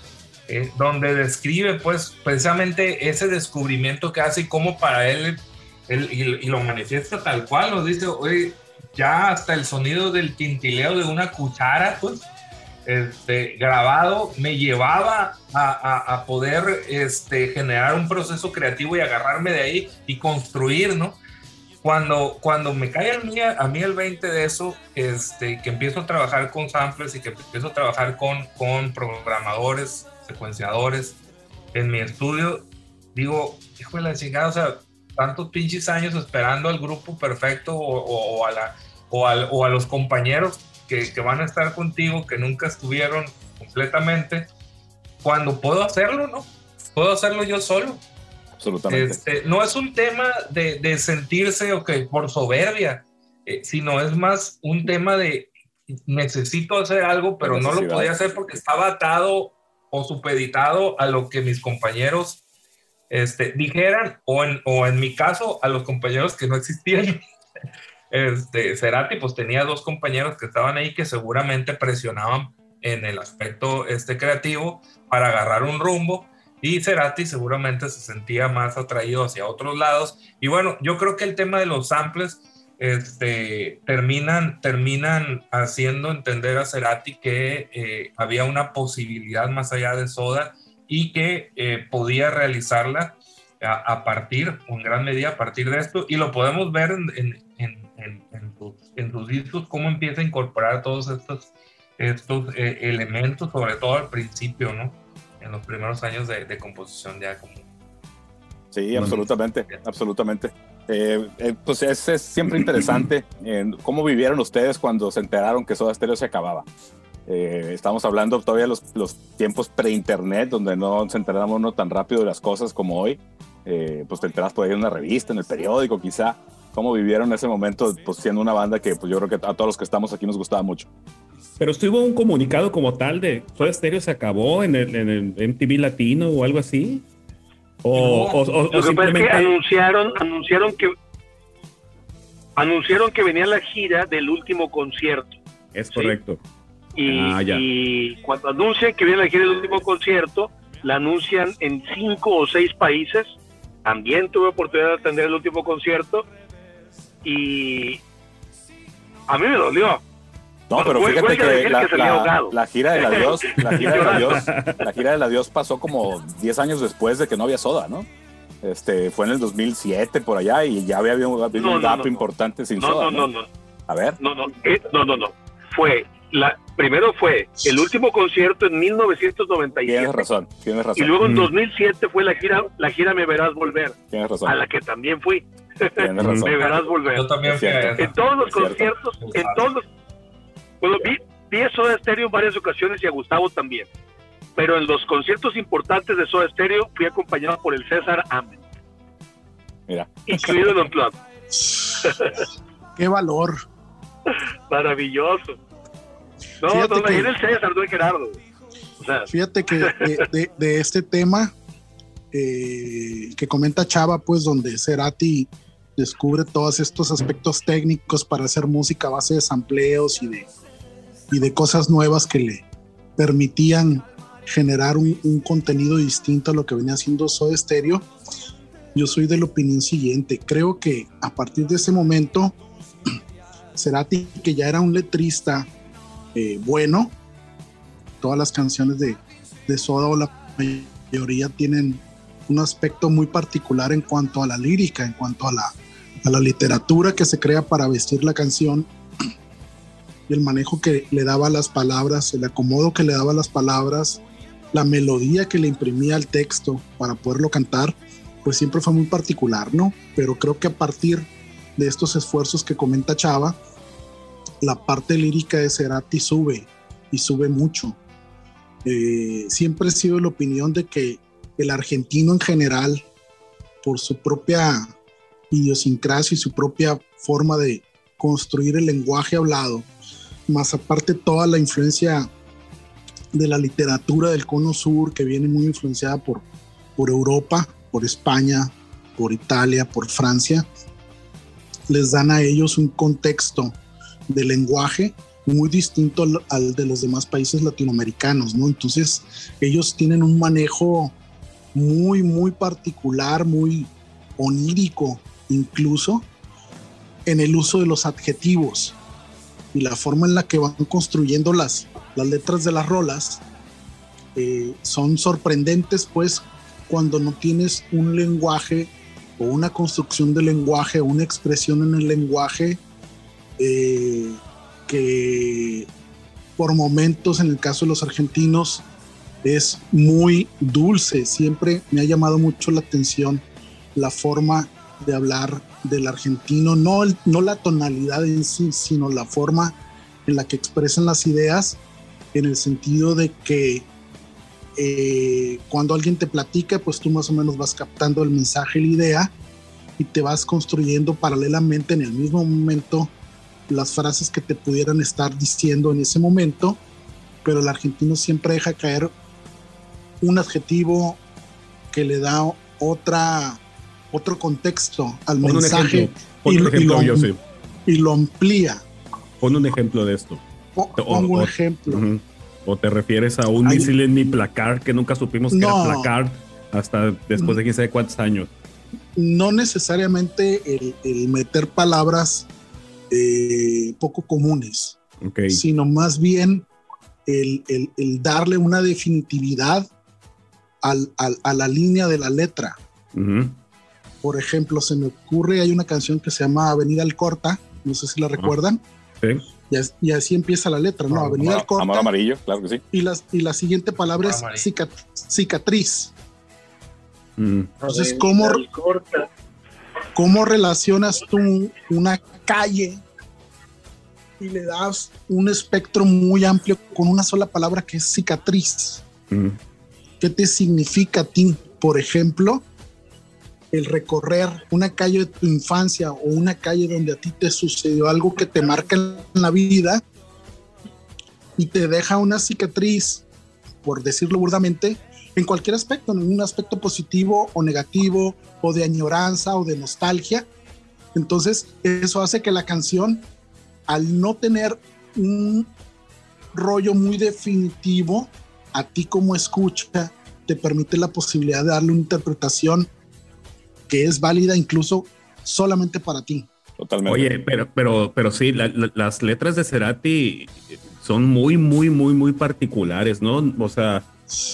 eh, donde describe, pues, precisamente ese descubrimiento que hace y cómo para él, él y, y, lo manifiesta tal cual, nos dice, oye, ya hasta el sonido del tintileo de una cuchara, pues, este, grabado me llevaba a, a, a, poder este, generar un proceso creativo y agarrarme de ahí y construir, ¿no? Cuando, cuando me cae a mí, a mí el 20 de eso, este, que empiezo a trabajar con samplers y que empiezo a trabajar con, con programadores, secuenciadores en mi estudio, digo, hijo de la chingada, o sea, tantos pinches años esperando al grupo perfecto o, o, o a, la, o, al, o a los compañeros que, que, van a estar contigo, que nunca estuvieron completamente, cuando puedo hacerlo, ¿no? puedo hacerlo yo solo. Absolutamente. Este, no es un tema de, de sentirse okay, por soberbia, eh, sino es más un tema de necesito hacer algo, pero no lo podía hacer porque estaba atado o supeditado a lo que mis compañeros este, dijeran, o en, o en mi caso, a los compañeros que no existían. Este, Cerati pues tenía dos compañeros que estaban ahí que seguramente presionaban en el aspecto este, creativo para agarrar un rumbo y Cerati seguramente se sentía más atraído hacia otros lados. Y bueno, yo creo que el tema de los samples este, terminan, terminan haciendo entender a Cerati que eh, había una posibilidad más allá de Soda y que eh, podía realizarla a, partir, en gran medida a partir de esto, y lo podemos ver en, en, en, en sus, discos, cómo empieza a incorporar todos estos, estos eh, elementos, sobre todo al principio, ¿no? En los primeros años de, de composición ya como... Sí, absolutamente, absolutamente. Eh, eh, pues es, es, siempre interesante en cómo vivieron ustedes cuando se enteraron que Soda Stereo se acababa. Eh, estamos hablando todavía los, los tiempos pre-internet, donde no se enteramos uno tan rápido de las cosas como hoy. Eh, pues te enteras por ahí en una revista, en el periódico quizá. ¿Cómo vivieron ese momento, pues siendo una banda que pues yo creo que a todos los que estamos aquí nos gustaba mucho? Pero estuvo un comunicado como tal de Soda Stereo se acabó en el, en el MTV Latino o algo así. O, o, o, Lo que simplemente... pasa es que anunciaron, anunciaron que anunciaron que venía la gira del último concierto. Es ¿sí? correcto. Y, ah, y, cuando anuncian que viene la gira del último concierto, la anuncian en cinco o seis países. También tuve oportunidad de atender el último concierto y a mí me dolió. No, pero fíjate que, la, que la, la, gira del adiós, la gira del adiós, la gira del adiós pasó como 10 años después de que no había soda, ¿no? Este, fue en el 2007 por allá y ya había habido, no, un gap no, no, importante sin soda. No, no, no, A ver. No, no, eh, no, no, no. Fue la, primero fue el último concierto en 1997. Tienes razón, tienes razón. Y luego en 2007 fue la gira, la gira Me Verás Volver. Tienes razón. A la que también fui. Tienes razón. Me Verás Volver. Yo también fui. En todos los conciertos, en todos los bueno, vi, vi a Soda Stereo en varias ocasiones y a Gustavo también. Pero en los conciertos importantes de Soda Stereo fui acompañado por el César Amen. Mira. Incluido en Unplugged. Qué valor. Maravilloso. No, fíjate no, que, el César, no el Gerardo. O sea. Fíjate que de, de, de este tema eh, que comenta Chava, pues donde Cerati descubre todos estos aspectos técnicos para hacer música a base de sampleos y de y de cosas nuevas que le permitían generar un, un, contenido distinto a lo que venía haciendo Soda Stereo, yo soy de la opinión siguiente. Creo que a partir de ese momento, Cerati, que ya era un letrista eh, bueno, todas las canciones de, de Soda o la mayoría tienen un aspecto muy particular en cuanto a la lírica, en cuanto a la, a la literatura que se crea para vestir la canción el manejo que le daba a las palabras, el acomodo que le daba a las palabras, la melodía que le imprimía al texto para poderlo cantar, pues siempre fue muy particular, ¿no? Pero creo que a partir de estos esfuerzos que comenta Chava, la parte lírica de Cerati sube y sube mucho. Eh, siempre he sido la opinión de que el argentino en general, por su propia idiosincrasia y su propia forma de construir el lenguaje hablado, más aparte toda la influencia de la literatura del cono sur que viene muy influenciada por, por Europa, por España, por Italia, por Francia, les dan a ellos un contexto de lenguaje muy distinto al, al, de los demás países latinoamericanos, ¿no? Entonces ellos tienen un manejo muy, muy particular, muy onírico incluso en el uso de los adjetivos y la forma en la que van construyendo las, las letras de las rolas eh, son sorprendentes pues cuando no tienes un lenguaje o una construcción de lenguaje o una expresión en el lenguaje eh, que por momentos en el caso de los argentinos es muy dulce. Siempre me ha llamado mucho la atención la forma de hablar del argentino, no, no la tonalidad en sí, sino la forma en la que expresan las ideas, en el sentido de que eh, cuando alguien te platica, pues tú más o menos vas captando el mensaje, la idea, y te vas construyendo paralelamente en el mismo momento las frases que te pudieran estar diciendo en ese momento, pero el argentino siempre deja caer un adjetivo que le da otra otro contexto al mensaje y, ejemplo, lo, y, lo, amplía. Pon un ejemplo de esto. Pongo un ejemplo. ¿O te refieres a un misil en mi placar que nunca supimos que era placar hasta después de quién sabe cuántos años? No necesariamente el, meter palabras eh, poco comunes, sino más bien el, darle una definitividad a la línea de la letra. Por ejemplo, se me ocurre, hay una canción que se llama Avenida Alcorta, no sé si la recuerdan. Sí. Y, así empieza la letra, ¿no? Avenida Alcorta. Amor amarillo, claro que sí. Y, las, y la siguiente palabra es cicatriz. Mm. Entonces, ¿cómo, ¿cómo relacionas tú una calle y le das un espectro muy amplio con una sola palabra que es cicatriz? Mm. ¿Qué te significa a ti, por ejemplo, el recorrer una calle de tu infancia o una calle donde a ti te sucedió algo que te marca en la vida y te deja una cicatriz, por decirlo burdamente, en cualquier aspecto, en un aspecto positivo o negativo, o de añoranza o de nostalgia. Entonces, eso hace que la canción, al no tener un rollo muy definitivo, a ti como escucha, te permite la posibilidad de darle una interpretación que es válida incluso solamente para ti. Totalmente. Oye, pero, pero, pero sí, las letras de Cerati son muy, muy, muy, muy particulares, ¿no? O sea,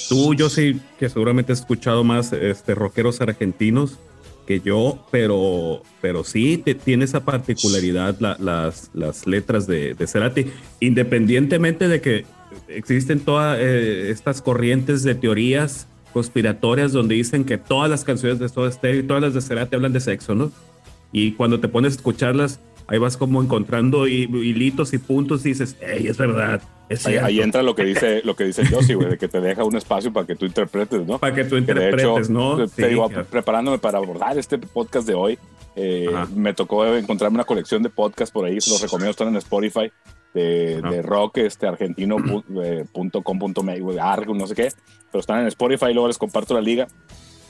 tú, yo sí que seguramente has escuchado más este, rockeros argentinos que yo, pero, pero sí te, tiene esa particularidad las, las letras de, de Cerati, independientemente de que existen todas eh, estas corrientes de teorías conspiratorias donde dicen que todas las canciones de Soda Stereo y todas las de Cerati hablan de sexo, ¿no? Y cuando te pones a escucharlas, ahí vas como encontrando hilitos y puntos y dices, hey, es verdad. Es ahí, entra lo que dice lo que dice Josie, güey, de que te deja un espacio para que tú interpretes, ¿no? Para que tú interpretes, ¿no? Te digo, preparándome para abordar este podcast de hoy, eh, me tocó encontrarme una colección de podcasts por ahí, los recomiendo, están en Spotify, de, de rock este, argentino.com.me, eh, argo, no sé qué, pero están en Spotify, luego les comparto la liga.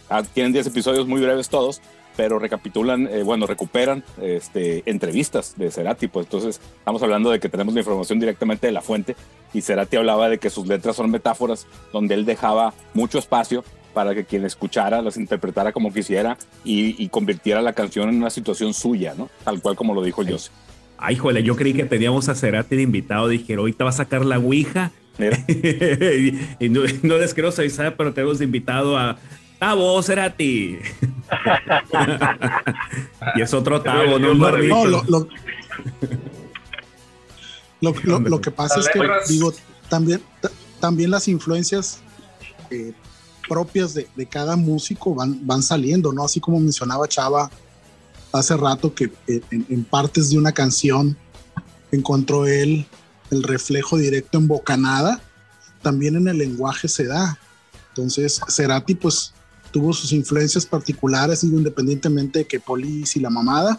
Ah, tienen 10 episodios muy breves todos, pero recapitulan, eh, bueno, recuperan este, entrevistas de Cerati, pues entonces estamos hablando de que tenemos la información directamente de la fuente y Cerati hablaba de que sus letras son metáforas donde él dejaba mucho espacio para que quien escuchara las interpretara como quisiera y, convirtiera la canción en una situación suya, ¿no? Tal cual como lo dijo sí. José. Ay, joder, yo creí que teníamos a Cerati de invitado. Dije, ahorita va a sacar la Ouija. y, no, les quiero avisar, pero tenemos de invitado a Tavo Cerati. y es otro Tavo, no, no, lo, lo, lo, que pasa es que, digo, también, también las influencias eh, propias de, de, cada músico van, van saliendo, ¿no? Así como mencionaba Chava hace rato que en, partes de una canción encontró él el reflejo directo en Bocanada, también en el lenguaje se da. Entonces, Cerati pues tuvo sus influencias particulares, independientemente de que Polis y la mamada,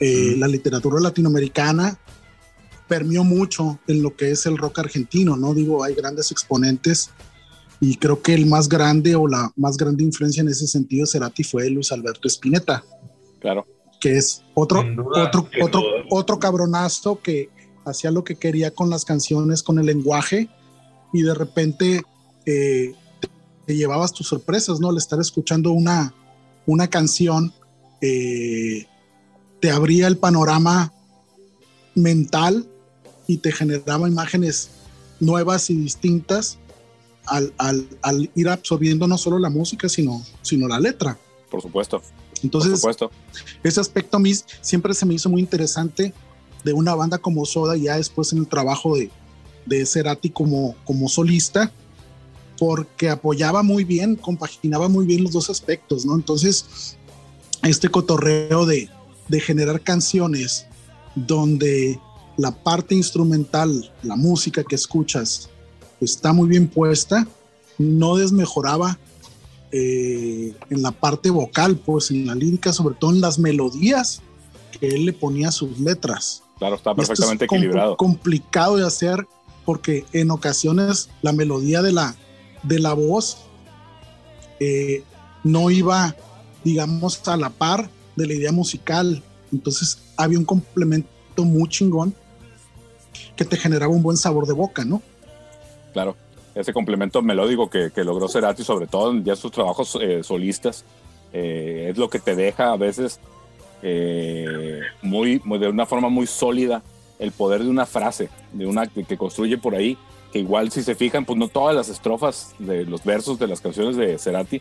eh, la literatura latinoamericana permeó mucho en lo que es el rock argentino, ¿no? Digo, hay grandes exponentes y creo que el más grande o la más grande influencia en ese sentido Cerati fue Luis Alberto Spinetta. Claro. Que es otro, otro, otro, otro cabronazo que hacía lo que quería con las canciones, con el lenguaje, y de repente eh, te, llevabas tus sorpresas, ¿no? Al estar escuchando una, una canción, eh, te abría el panorama mental y te generaba imágenes nuevas y distintas al, al, al, ir absorbiendo no solo la música, sino, sino la letra. Por supuesto. Entonces, ese aspecto a mí siempre se me hizo muy interesante de una banda como Soda, ya después en el trabajo de, de Cerati como, como solista, porque apoyaba muy bien, compaginaba muy bien los dos aspectos, ¿no? Entonces, este cotorreo de, de generar canciones donde la parte instrumental, la música que escuchas, está muy bien puesta, no desmejoraba eh, en la parte vocal, pues en la lírica, sobre todo en las melodías que él le ponía a sus letras. Claro, está es perfectamente equilibrado. complicado de hacer porque en ocasiones la melodía de la, de la voz eh, no iba, digamos, a la par de la idea musical. Entonces había un complemento muy chingón que te generaba un buen sabor de boca, ¿no? Claro, ese complemento melódico que, que logró Cerati, sobre todo en ya sus trabajos eh, solistas, eh, es lo que te deja a veces eh, muy, muy- de una forma muy sólida el poder de una frase, de una que, que construye por ahí, que igual si se fijan, pues no todas las estrofas de los versos de las canciones de Cerati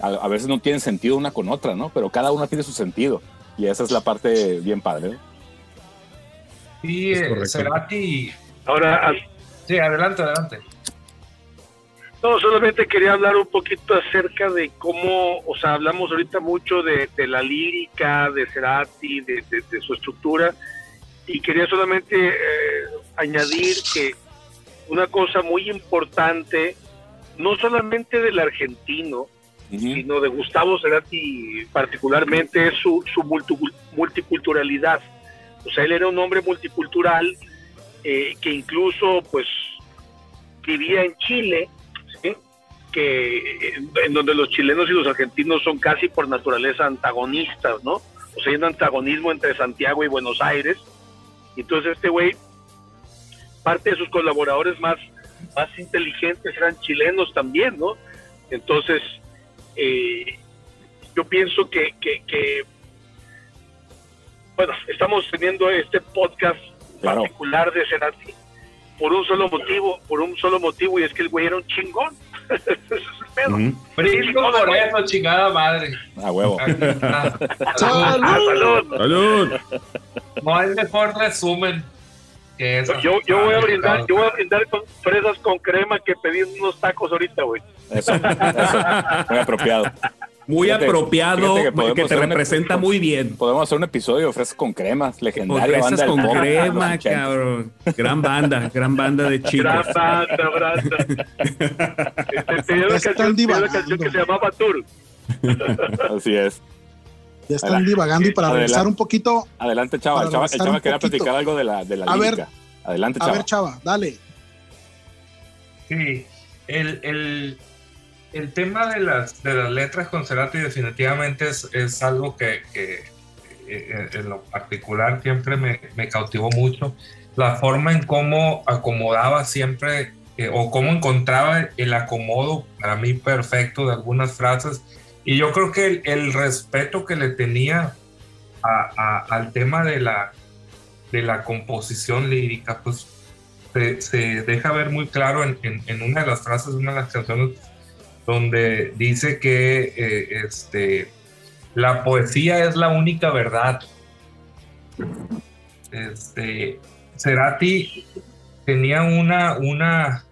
a, a veces no tienen sentido una con otra, ¿no? Pero cada una tiene su sentido y esa es la parte bien padre. ¿no? Sí. Cerati. Ahora, Sí, adelante, adelante. No, solamente quería hablar un poquito acerca de cómo, o sea, hablamos ahorita mucho de, de la lírica, de Cerati, de, de- de su estructura, y quería solamente eh, añadir que una cosa muy importante, no solamente del argentino, sino de Gustavo Cerati particularmente, es su, su multiculturalidad. O sea, él era un hombre multicultural eh, que incluso, pues, vivía en Chile. Que en, en donde los chilenos y los argentinos son casi por naturaleza antagonistas, ¿no? O sea, hay un antagonismo entre Santiago y Buenos Aires. Entonces este güey, parte de sus colaboradores más, más inteligentes eran chilenos también, ¿no? Entonces, eh, yo pienso que, que, que, bueno, estamos teniendo este podcast Claro. particular de Cerati por un solo motivo, por un solo motivo, y es que el güey era un chingón. Ese es el pedo. Por eso, chingada madre. A huevo. Está. ¡Salud! Ah, salud. ¡Salud! No hay mejor resumen que eso. Yo, yo voy a brindar, yo voy a brindar con fresas con crema que pedí unos tacos ahorita, güey. Eso, eso. Muy apropiado. Muy Fíjate- apropiado, fíjate que que, te hacer un- representa muy bien. Podemos hacer un episodio de Fresas con Cremas, legendaria fresas con crema, 80. cabrón. Gran banda, gran banda de chicos. Gran banda, banda. Este, tenía una canción, que se llamaba Tour. Así es. Ya están Adelante. divagando y para Adelante. regresar un poquito, Adelante, Chava. El Chava, el Chava quería poquito. platicar algo de la, de la A ver. lírica. Adelante, a Chava. ver, chava, dale. Sí, el, el, el tema de las, de las letras con Cerati definitivamente es, es algo que, que, eh, en lo particular siempre me, me cautivó mucho. La forma en cómo acomodaba siempre eh, o cómo encontraba el acomodo para mí perfecto de algunas frases. Y yo creo que el, el respeto que le tenía a- a- al tema de la, de la composición lírica, pues se, se deja ver muy claro en, en- en una de las frases de una de las canciones donde dice que eh, este, la poesía es la única verdad. Este, Cerati tenía una, una,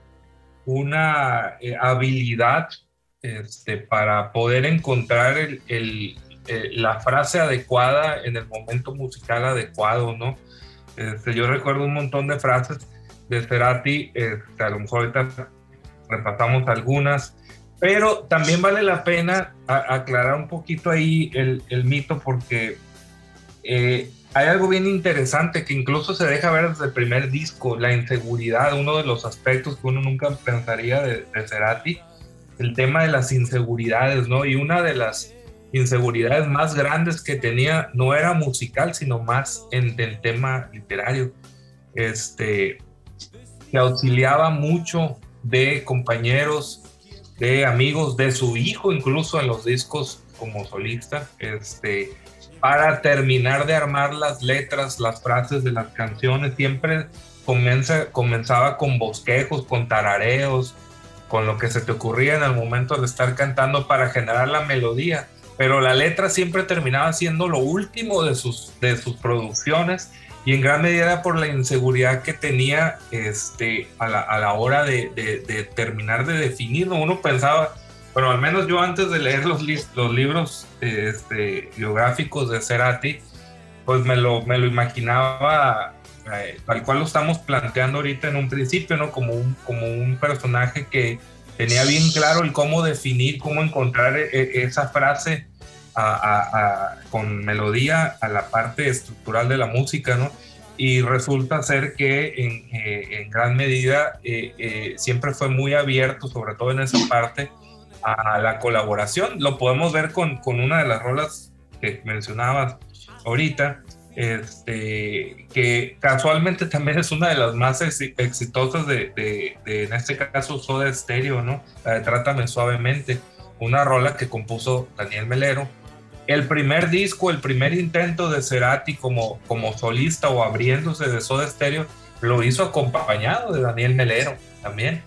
una eh, habilidad este, para poder encontrar el- el- eh, la frase adecuada en el momento musical adecuado, ¿no? Este, yo recuerdo un montón de frases de Cerati, este, a lo mejor ahorita repasamos algunas, pero también vale la pena aclarar un poquito ahí el, el mito porque eh, hay algo bien interesante que incluso se deja ver desde el primer disco, la inseguridad, uno de los aspectos que uno nunca pensaría de, de Cerati, el tema de las inseguridades, ¿no? Y una de las inseguridades más grandes que tenía no era musical, sino más en el tema literario. Este, se auxiliaba mucho de compañeros, de amigos, de su hijo, incluso en los discos como solista, este, para terminar de armar las letras, las frases de las canciones. Siempre comienza, comenzaba con bosquejos, con tarareos, con lo que se te ocurría en el momento de estar cantando para generar la melodía. Pero la letra siempre terminaba siendo lo último de sus, de sus producciones y en gran medida por la inseguridad que tenía este, a, la, a la hora de, de- de terminar de definirlo. Uno pensaba, bueno, al menos yo antes de leer los, los libros este, biográficos de Cerati, pues me lo, me lo imaginaba eh, tal cual lo estamos planteando ahorita en un principio, ¿no? Como un, como un personaje que tenía bien claro el cómo definir, cómo encontrar e, esa frase con melodía a la parte estructural de la música, ¿no? Y resulta ser que en, eh, gran medida eh, eh, siempre fue muy abierto, sobre todo en esa parte, a la colaboración. Lo podemos ver con, con una de las rolas que mencionabas ahorita, este, que casualmente también es una de las más exitosas de, de, en este caso, Soda Stereo, ¿no? La de Trátame Suavemente, una rola que compuso Daniel Melero. El primer disco, el primer intento de Cerati como, como solista o abriéndose de Soda Stereo, lo hizo acompañado de Daniel Melero también.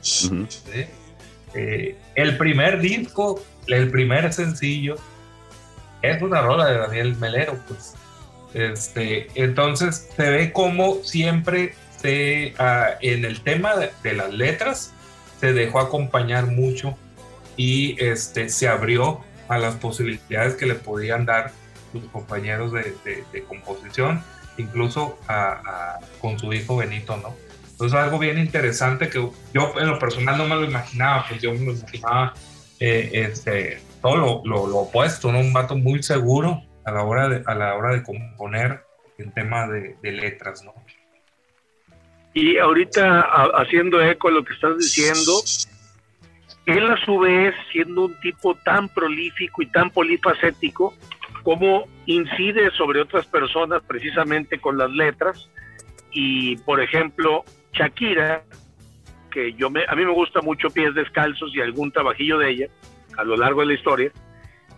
Eh, el primer disco, el primer sencillo, es una rola de Daniel Melero, pues. Este, entonces se ve como siempre se, ah, en el tema de, las letras se dejó acompañar mucho y este, se abrió a las posibilidades que le podían dar sus compañeros de, composición, incluso con su hijo Benito, ¿no? Entonces algo bien interesante que yo en lo personal no me lo imaginaba, pues yo me lo imaginaba eh, este, todo lo, opuesto, ¿no? Un vato muy seguro, a la hora de, a la hora de componer en tema de, letras, ¿no? Y ahorita haciendo eco a lo que estás diciendo, él a su vez, siendo un tipo tan prolífico y tan polifacético, como incide sobre otras personas precisamente con las letras. Y por ejemplo, Shakira, que yo me, a mí me gusta mucho Pies Descalzos y algún trabajillo de ella a lo largo de la historia,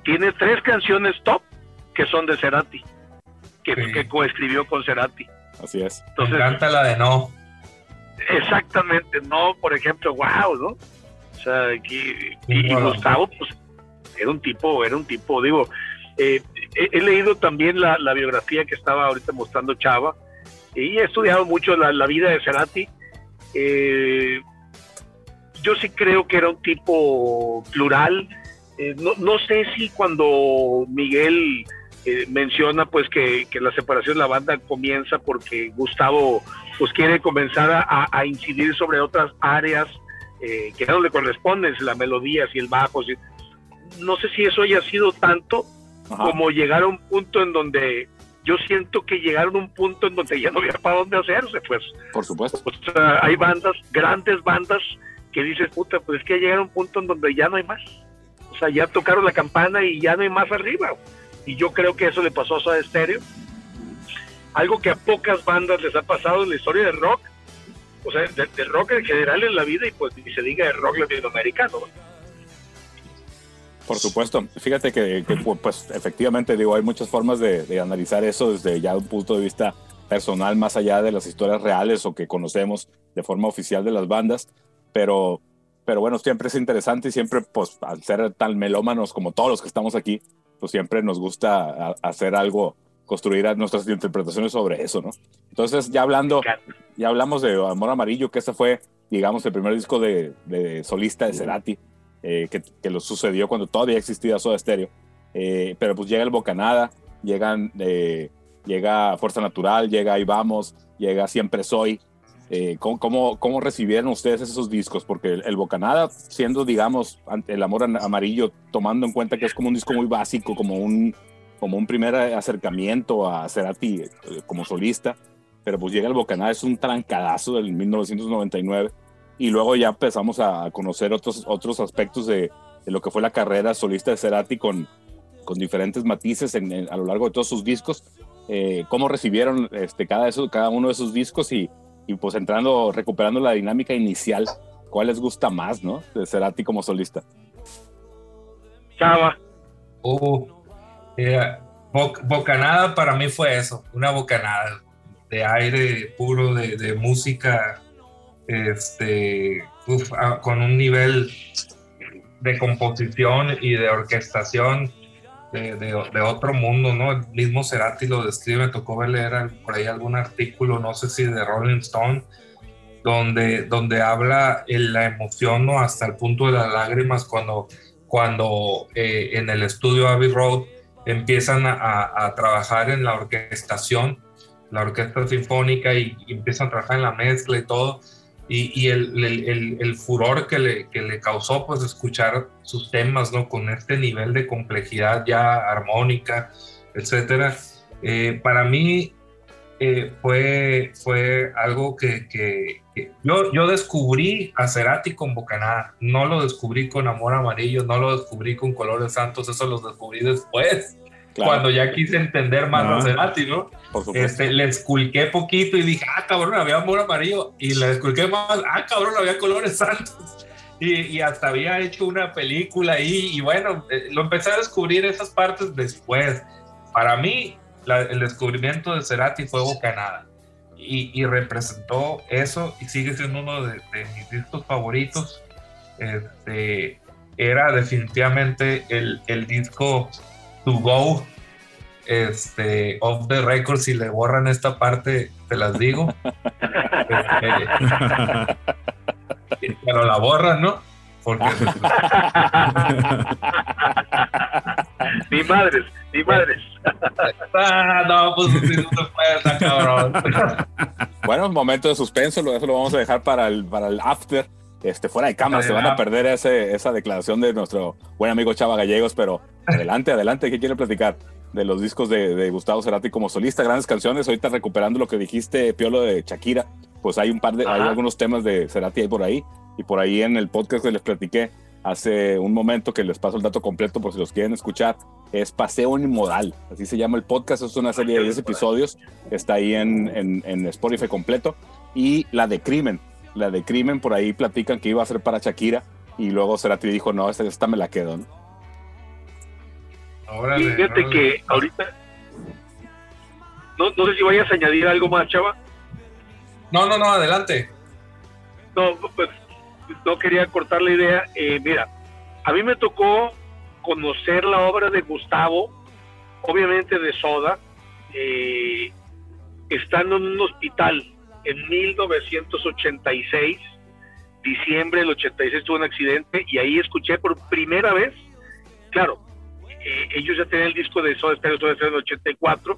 tiene tres canciones top que son de Cerati, que, que coescribió con Cerati. Así es. Entonces, Me encanta la de No. Exactamente, No, por ejemplo, wow, ¿no? O sea, y, Gustavo, pues, era un tipo, era un tipo, digo, eh, he, leído también la, biografía que estaba ahorita mostrando Chava, y he estudiado mucho la, vida de Cerati. Eh, yo sí creo que era un tipo plural. Eh, no, no, sé si cuando Miguel menciona pues que, la separación de la banda comienza porque Gustavo pues quiere comenzar a, incidir sobre otras áreas eh, que no le corresponden, la melodía, y el bajo. no sé si eso haya sido tanto como llegar a un punto en donde yo siento que llegaron a un punto en donde ya no había para dónde hacerse, pues. Por supuesto. hay bandas, grandes bandas, que dices, puta, pues es que llegaron a un punto en donde ya no hay más. O sea, ya tocaron la campana y ya no hay más arriba y yo creo que eso le pasó a Soda Stereo. Algo que a pocas bandas les ha pasado en la historia del rock, o sea, del rock en general en la vida y pues ni se diga el rock latinoamericano. Por supuesto, fíjate que, pues efectivamente digo, hay muchas formas de, analizar eso desde ya un punto de vista personal, más allá de las historias reales o que conocemos de forma oficial de las bandas, pero, pero bueno, siempre es interesante y siempre, pues al ser tan melómanos como todos los que estamos aquí, pues siempre nos gusta hacer algo, construir nuestras interpretaciones sobre eso, ¿no? Entonces, ya hablando, ya hablamos de Amor Amarillo, que ese fue, digamos, el primer disco de, solista de Cerati, eh, que, lo sucedió cuando todavía existía Soda Stereo. Eh, pero pues llega el Bocanada, llegan, eh, llega Fuerza Natural, llega Ahí Vamos, llega Siempre Soy, eh, ¿cómo, cómo, recibieron ustedes esos discos? Porque el, Bocanada, siendo, digamos, el amor amarillo, tomando en cuenta que es como un disco muy básico, como un, como un primer acercamiento a Cerati eh, como solista, pero pues llega el Bocanada, es un trancadazo del 1999, y luego ya empezamos a conocer otros, otros aspectos de, de lo que fue la carrera solista de Cerati con, con diferentes matices en, a lo largo de todos sus discos. Eh, ¿Cómo recibieron este, cada, eso, cada uno de esos discos y y pues entrando, recuperando la dinámica inicial, ¿cuál les gusta más, no? De ser a ti como solista. Chava. Uh, bocanada para mí fue eso, una bocanada de aire puro, de, música, este, con un nivel de composición y de orquestación de, otro mundo, ¿no? El mismo Cerati lo describe, me tocó leer por ahí algún artículo, no sé si de Rolling Stone, donde, donde habla en la emoción, ¿no? Hasta el punto de las lágrimas cuando, cuando eh, en el estudio Abbey Road empiezan a, trabajar en la orquestación, la orquesta sinfónica y, empiezan a trabajar en la mezcla y todo. y, el, furor que le, le, causó pues escuchar sus temas, ¿no? Con este nivel de complejidad ya armónica, etcétera. Eh, para mí eh, fue, fue algo que, que, yo, yo descubrí a Cerati con Bocanada, no lo descubrí con Amor Amarillo, no lo descubrí con Colores Santos, eso lo descubrí después. Cuando ya quise entender más a Cerati, ¿no? Este, le esculqué poquito y dije, ah, cabrón, había amor amarillo. Y le esculqué más, ah, cabrón, había colores santos. Y, y hasta había hecho una película ahí. Y bueno, eh, lo empecé a descubrir esas partes después. Para mí, el descubrimiento de Cerati fue Bocanada. Y, representó eso y sigue siendo uno de, de mis discos favoritos. Este, era definitivamente el, el disco to go este, off the record, si le borran esta parte, te las digo. Este, pero la borran, ¿no? Porque. ni madres, ni madres. ah, no, pues no puede, cabrón. bueno, un momento de suspenso, eso lo vamos a dejar para el, para el after. Este, fuera de cámara, se van a perder ese, esa declaración de nuestro buen amigo Chava Gallegos, pero adelante, adelante, ¿qué quiere platicar? De los discos de, Gustavo Cerati como solista, grandes canciones, ahorita recuperando lo que dijiste, Piolo, de Shakira, pues hay un par de, hay algunos temas de Cerati ahí por ahí, y por ahí en el podcast que les platiqué hace un momento que les paso el dato completo por si los quieren escuchar, es Paseo Inmodal, así se llama el podcast, es una serie de 10 episodios, está ahí en, en, en Spotify completo, y la de Crimen, la de Crimen, por ahí platican que iba a ser para Shakira y luego Cerati dijo, no, esta, me la quedo, ¿no? fíjate que ahorita, no, no sé si vayas a añadir algo más, Chava. No, no, no, adelante. No, pues no quería cortar la idea. Eh, mira, a mí me tocó conocer la obra de Gustavo, obviamente de Soda, eh, estando en un hospital en 1986, diciembre del 86 tuvo un accidente y ahí escuché por primera vez, claro, eh, ellos ya tenían el disco de Soda Stereo, Soda Stereo en el 84,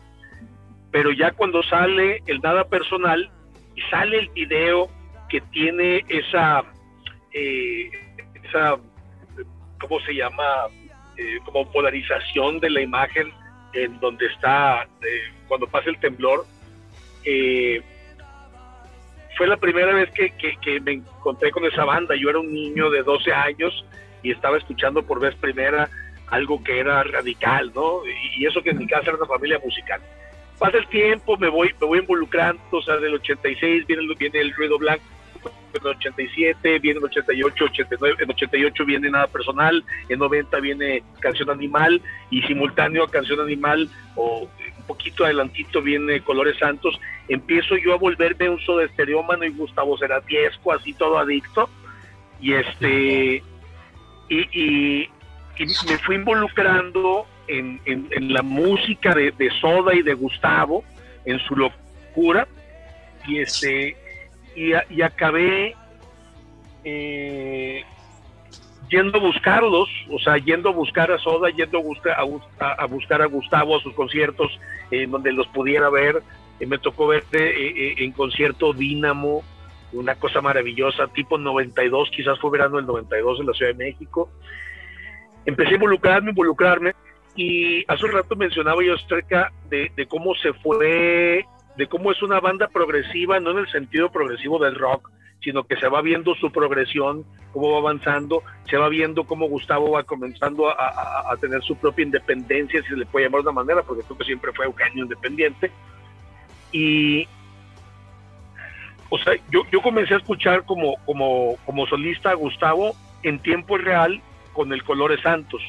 pero ya cuando sale el Nada Personal y sale el video que tiene esa, eh, esa ¿cómo se llama? Eh, como polarización de la imagen en donde está, cuando pasa el temblor, eh, fue la primera vez que, que, me encontré con esa banda. Yo era un niño de 12 años y estaba escuchando por vez primera algo que era radical, ¿no? Y eso que en mi casa era una familia musical. Pasa el tiempo, me voy, me voy involucrando, o sea, del 86 viene, viene el ruido blanco, en el 87 viene el 88, 89, en 88 viene Nada Personal, en 90 viene Canción Animal y simultáneo a Canción Animal o un poquito adelantito viene Colores Santos, empiezo yo a volverme un sodestereómano y Gustavo Ceratiesco, así todo adicto, y este, y, me fui involucrando en, la música de, Soda y de Gustavo, en su locura, y este, y, acabé eh, yendo a buscarlos, o sea, yendo a buscar a Soda, yendo a, buscar a, buscar a Gustavo a sus conciertos, en donde los pudiera ver. Eh, me tocó verte eh, en concierto Dínamo, una cosa maravillosa, tipo 92, quizás fue verano del 92 en la Ciudad de México. Empecé a involucrarme, involucrarme, y hace un rato mencionaba yo acerca de cómo se fue, de cómo es una banda progresiva, no en el sentido progresivo del rock, sino que se va viendo su progresión, cómo va avanzando, se va viendo cómo Gustavo va comenzando a, tener su propia independencia, si se le puede llamar de una manera, porque creo que siempre fue Eugenio independiente. Y, o sea, yo, yo comencé a escuchar como, como, como solista a Gustavo en tiempo real con el Colores Santos,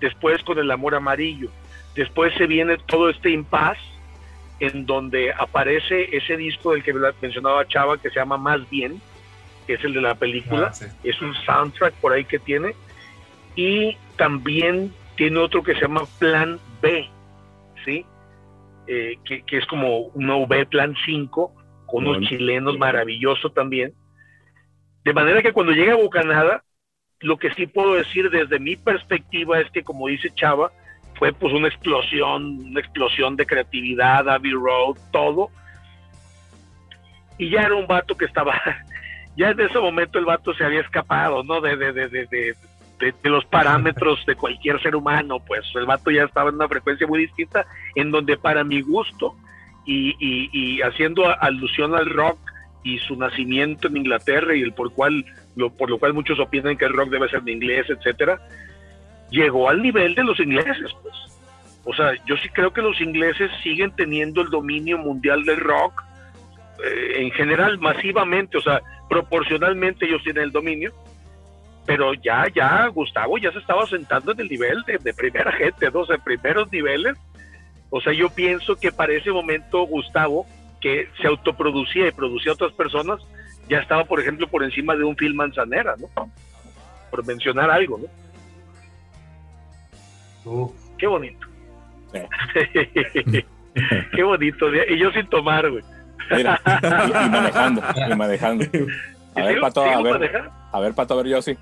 después con el Amor Amarillo, después se viene todo este impas en donde aparece ese disco del que mencionaba Chava que se llama Más Bien, que es el de la película, ah, es un soundtrack por ahí que tiene, y también tiene otro que se llama Plan B, ¿sí? Eh, que, es como un V Plan 5, con unos chilenos maravilloso también. De manera que cuando llega a Bocanada, lo que sí puedo decir desde mi perspectiva es que, como dice Chava, fue pues una explosión, una explosión de creatividad, Abbey Road, todo. Y ya era un vato que estaba ya en ese momento el vato se había escapado, ¿no? De, de, de, de, de, de los parámetros de cualquier ser humano, pues el vato ya estaba en una frecuencia muy distinta, en donde para mi gusto, y, y, y haciendo alusión al rock y su nacimiento en Inglaterra y el por cual lo, por lo cual muchos opinan que el rock debe ser de inglés, etcétera, llegó al nivel de los ingleses, pues. O sea, yo sí creo que los ingleses siguen teniendo el dominio mundial del rock, eh, en general, masivamente, o sea, proporcionalmente ellos tienen el dominio, pero ya, ya, Gustavo ya se estaba sentando en el nivel de, primera gente, ¿no? O primeros niveles. O sea, yo pienso que para ese momento Gustavo, que se autoproducía y producía a otras personas, ya estaba, por ejemplo, por encima de un Phil Manzanera, ¿no? Por mencionar algo, ¿no? Qué bonito. Qué bonito. Y yo sin tomar, güey. Mira, y, y manejando, y manejando. A ver, ¿Sigo- Pato, a ver, manejando? a ver, Pato, a ver, yo sí.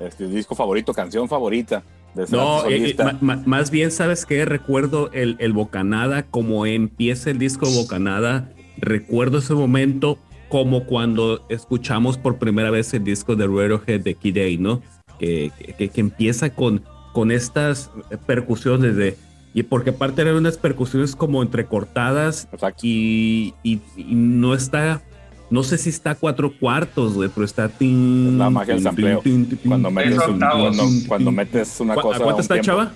Este, disco favorito, canción favorita. De No, eh, eh, ma- más bien, ¿sabes qué? Recuerdo el, el Bocanada, como empieza el disco Bocanada. Recuerdo ese momento como cuando escuchamos por primera vez el disco de Radiohead de Kid A, ¿no? Que, que, que empieza con, con estas percusiones de... Y porque aparte eran unas percusiones como entrecortadas y, y- y no está... No sé si está a cuatro cuartos, güey, pero está... tin, Es la magia del sampleo. tin, tin, tin, Cuando metes, un- cuando, cuando metes una ¿Cu- cosa. ¿A cuánto está, tiempo. chava?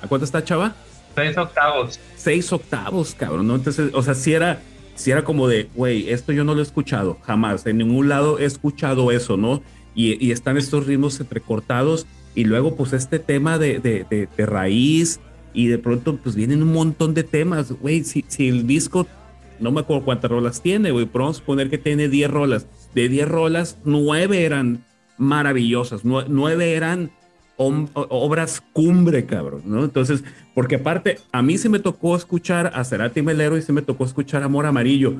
¿A cuánto está, chava? Seis octavos. Seis octavos, cabrón, ¿no? Entonces, o sea, si era, si era como de, güey, esto yo no lo he escuchado, jamás, en ningún lado he escuchado eso, ¿no? Y, y están estos ritmos entrecortados y luego, pues, este tema de, de, de- de raíz y de pronto, pues, vienen un montón de temas, güey, si, si el disco, no me acuerdo cuántas rolas tiene, güey, pero vamos a poner que tiene 10 rolas. De 10 rolas, 9 eran maravillosas, nue- 9 eran obras cumbre, cabrón, ¿no? Entonces, porque aparte, a mí se me tocó escuchar a Cerati Melero y se me tocó escuchar Amor Amarillo,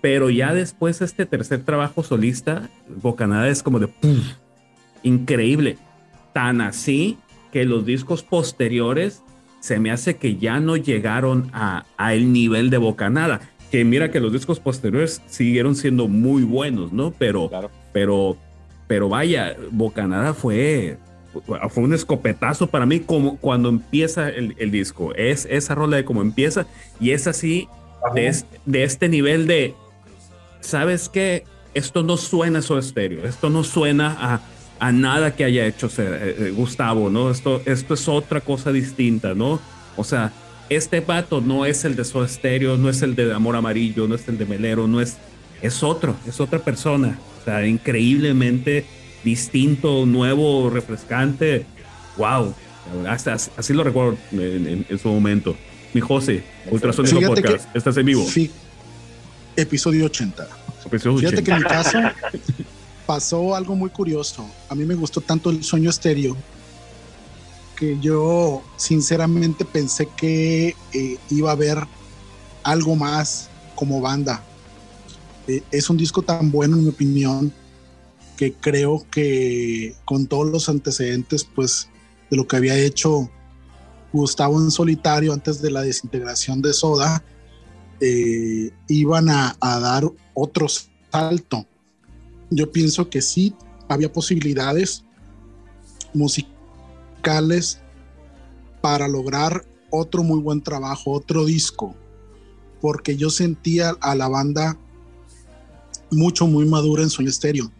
pero ya después este tercer trabajo solista, Bocanada es como de ¡puf! increíble, tan así que los discos posteriores se me hace que ya no llegaron a, a el nivel de Bocanada, que mira que los discos posteriores siguieron siendo muy buenos, ¿no? Pero, Claro. pero, pero vaya, Bocanada fue, fue un escopetazo para mí como cuando empieza el, el disco. Es esa rola de cómo empieza y es así de, es- de este nivel de, ¿sabes qué? Esto no suena a Soda Stereo, esto no suena a, a nada que haya hecho eh, eh, Gustavo, ¿no? Esto, esto es otra cosa distinta, ¿no? O sea, este vato no es el de Soda Stereo, no es el de Amor Amarillo, no es el de Melero, no es, es otro, es otra persona. O sea, increíblemente distinto, nuevo, refrescante. Wow, hasta, así lo recuerdo en, en- en su momento. Mi José, Ultrasonico Fíjate que- Podcast, estás en vivo. Fi- episodio 80. Episodio Fíjate 80. que en mi caso pasó algo muy curioso. A mí me gustó tanto el sueño estéreo que yo sinceramente pensé que eh, iba a haber algo más como banda. Eh, es un disco tan bueno en mi opinión que creo que con todos los antecedentes pues de lo que había hecho Gustavo en solitario antes de la desintegración de Soda eh, iban a, a dar otro salto. Yo pienso que sí había posibilidades musicales para lograr otro muy buen trabajo, otro disco, porque yo sentía a la banda mucho, muy madura en Sueño Estéreo.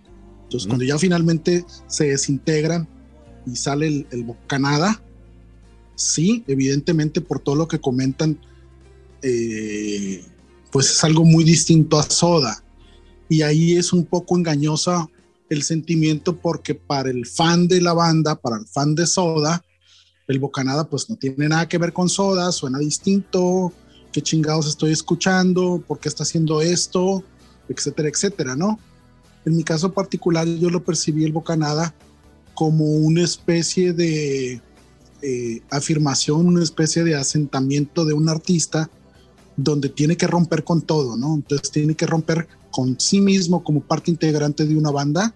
Entonces, cuando ya finalmente se desintegran y sale el, el Bocanada, sí, evidentemente por todo lo que comentan, eh, pues es algo muy distinto a Soda. Y ahí es un poco engañosa el sentimiento porque para el fan de la banda, para el fan de Soda, el Bocanada pues no tiene nada que ver con Soda, suena distinto, qué chingados estoy escuchando, por qué está haciendo esto, etcétera, etcétera, ¿no? En mi caso particular yo lo percibí el Bocanada como una especie de eh, afirmación, una especie de asentamiento de un artista donde tiene que romper con todo, ¿no? Entonces tiene que romper con sí mismo como parte integrante de una banda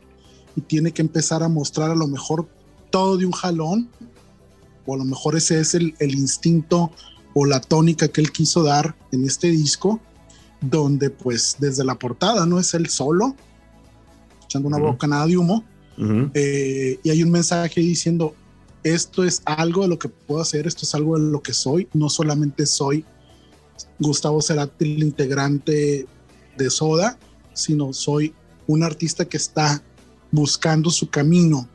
y tiene que empezar a mostrar a lo mejor todo de un jalón, o a lo mejor ese es el, el instinto o la tónica que él quiso dar en este disco, donde pues desde la portada no es él solo, echando una bocanada de humo, eh, y hay un mensaje diciendo, esto es algo de lo que puedo hacer, esto es algo de lo que soy, no solamente soy Gustavo Cerati, el integrante de Soda, sino soy un artista que está buscando su camino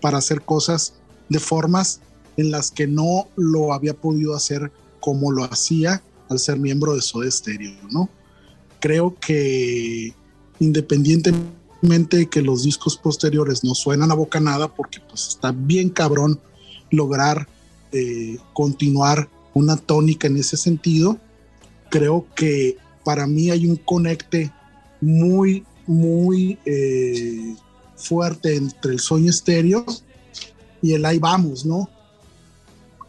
para hacer cosas de formas en las que no lo había podido hacer como lo hacía al ser miembro de Soda Stereo, ¿no? Creo que independientemente de que los discos posteriores no suenan a boca nada, porque pues está bien cabrón lograr eh, continuar una tónica en ese sentido, creo que para mí hay un conecte muy, muy eh, fuerte entre el sueño estéreo y el ahí vamos, ¿no?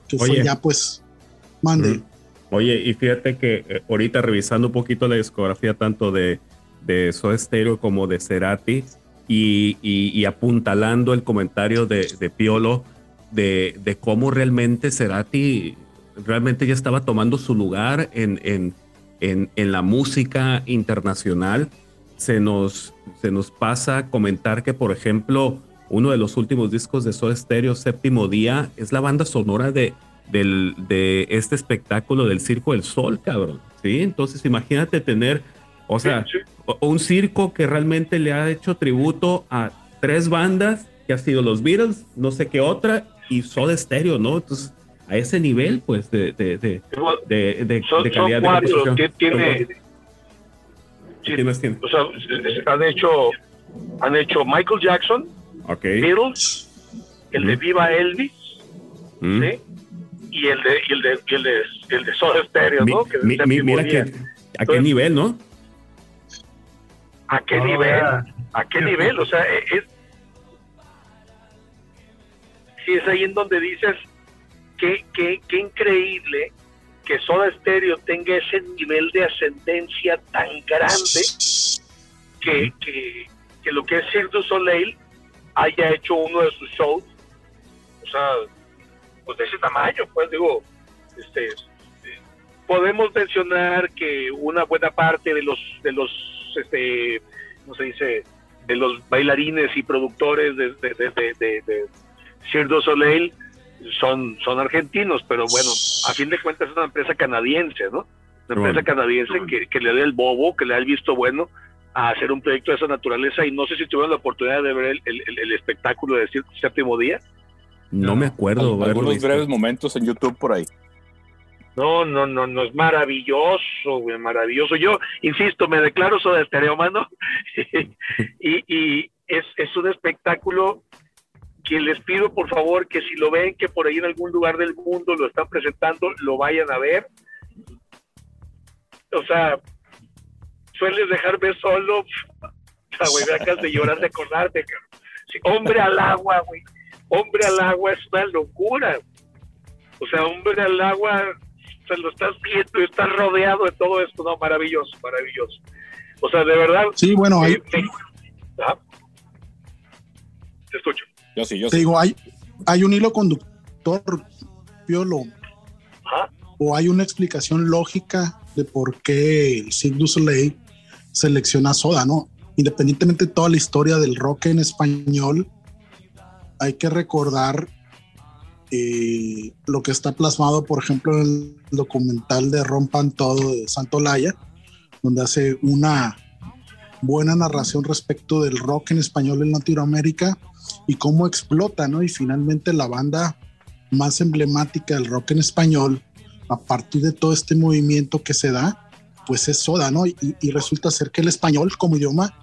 Que fue ya pues, mande. Oye, y fíjate que eh, ahorita revisando un poquito la discografía tanto de, de Soda Stereo como de Cerati y, y, apuntalando el comentario de, de Piolo de, de, cómo realmente Cerati realmente ya estaba tomando su lugar en, en, en, en la música internacional. Se nos, se nos pasa comentar que, por ejemplo, uno de los últimos discos de Soda Stereo, Séptimo Día, es la banda sonora de, del, de este espectáculo del Circo del Sol, cabrón. ¿sí? Entonces imagínate tener, o sea, un circo que realmente le ha hecho tributo a tres bandas, que ha sido los Beatles, no sé qué otra, y Soda Stereo, ¿no? Entonces, a ese nivel, pues, de, de, de, de, de calidad de tiene, o sea, han hecho, han hecho Michael Jackson, okay. Beatles, el de Viva Elvis, ¿sí? y el de y el de y el de, el de Soda Stereo, ¿no? Que mi, mi, mira que a qué nivel, ¿no? ¿A qué nivel? ¿A qué nivel? O sea, es sí es ahí en donde dices que qué, qué increíble que Soda Stereo tenga ese nivel de ascendencia tan grande que, que, que lo que es Cirque du Soleil haya hecho uno de sus shows. O sea, pues de ese tamaño, pues digo, este, podemos mencionar que una buena parte de los, de los, este, ¿cómo se dice? De los bailarines y productores de, de, de, de, Cirque Soleil son, son argentinos, pero bueno, a fin de cuentas es una empresa canadiense, ¿no? Una empresa canadiense que, que, le da el bobo, que le da el visto bueno a hacer un proyecto de esa naturaleza y no sé si tuvieron la oportunidad de ver el, el, el espectáculo de Séptimo Día. No, me acuerdo. Algunos breves momentos en YouTube por ahí. No, no, no, no, es maravilloso, güey, maravilloso. Yo, insisto, me declaro soy de estereo, mano. y, y es, es un espectáculo que les pido, por favor, que si lo ven, que por ahí en algún lugar del mundo lo están presentando, lo vayan a ver. O sea, sueles dejarme solo. O sea, güey, me acabas de llorar de acordarte, Sí, hombre al agua, güey hombre al agua es una locura. O sea, hombre al agua, se lo estás viendo y estás rodeado de todo esto, no, maravilloso, maravilloso. O sea, de verdad. Sí, bueno, hay. Te escucho. Yo sí, yo Te digo, hay, hay un hilo conductor, Piolo. O hay una explicación lógica de por qué el Cirque du Soleil selecciona Soda, ¿no? Independientemente de toda la historia del rock en español, hay que recordar eh, lo que está plasmado, por ejemplo, en el documental de Rompan Todo de Santo Laya, donde hace una buena narración respecto del rock en español en Latinoamérica y cómo explota, ¿no? Y finalmente la banda más emblemática del rock en español, a partir de todo este movimiento que se da, pues es Soda, ¿no? Y, y resulta ser que el español como idioma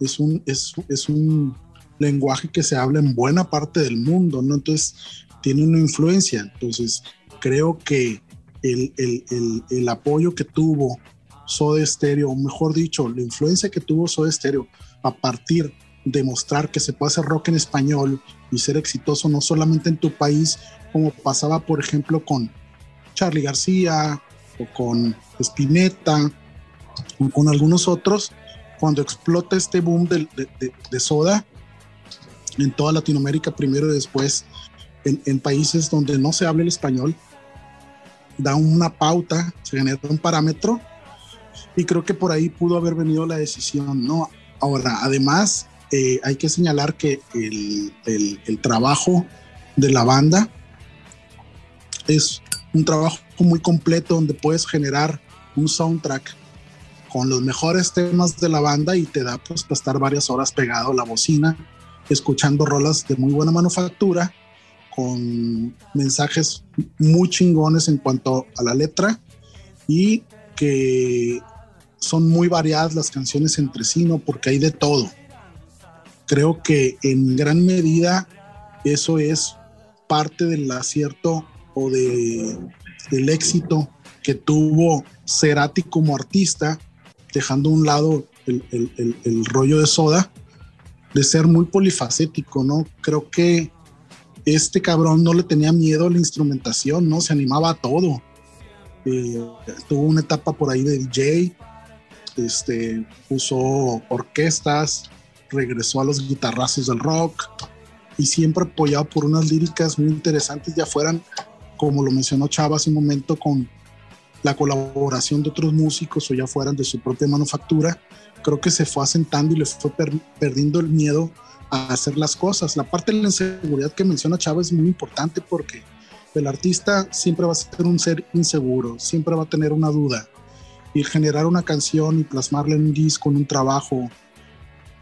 es un, es, es un lenguaje que se habla en buena parte del mundo, ¿no? Entonces, tiene una influencia. Entonces, creo que el, el, el, el apoyo que tuvo Soda Stereo, o mejor dicho, la influencia que tuvo Soda Stereo a partir de mostrar que se puede hacer rock en español y ser exitoso no solamente en tu país, como pasaba, por ejemplo, con Charlie García o con Spinetta o con algunos otros, cuando explota este boom de, de, de Soda, en toda Latinoamérica primero y después en, países donde no se habla el español, da una pauta, se genera un parámetro y creo que por ahí pudo haber venido la decisión, ¿no? Ahora, además, eh, hay que señalar que el, trabajo de la banda es un trabajo muy completo donde puedes generar un soundtrack con los mejores temas de la banda y te da pues para estar varias horas pegado a la bocina, escuchando rolas de muy buena manufactura, con mensajes muy chingones en cuanto a la letra y que son muy variadas las canciones entre sí, ¿no? Porque hay de todo. Creo que en gran medida eso es parte del acierto o de, del éxito que tuvo Cerati como artista, dejando a un lado el, el, el, rollo de soda, de ser muy polifacético, ¿no? Creo que este cabrón no le tenía miedo a la instrumentación, ¿no? Se animaba a todo. Eh, tuvo una etapa por ahí de DJ, este, usó orquestas, regresó a los guitarrazos del rock y siempre apoyado por unas líricas muy interesantes, ya fueran, como lo mencionó Chava hace un momento, con la colaboración de otros músicos o ya fueran de su propia manufactura, creo que se fue asentando y le fue perdiendo el miedo a hacer las cosas. La parte de la inseguridad que menciona Chava es muy importante porque el artista siempre va a ser un ser inseguro, siempre va a tener una duda. Y generar una canción y plasmarla en un disco, en un trabajo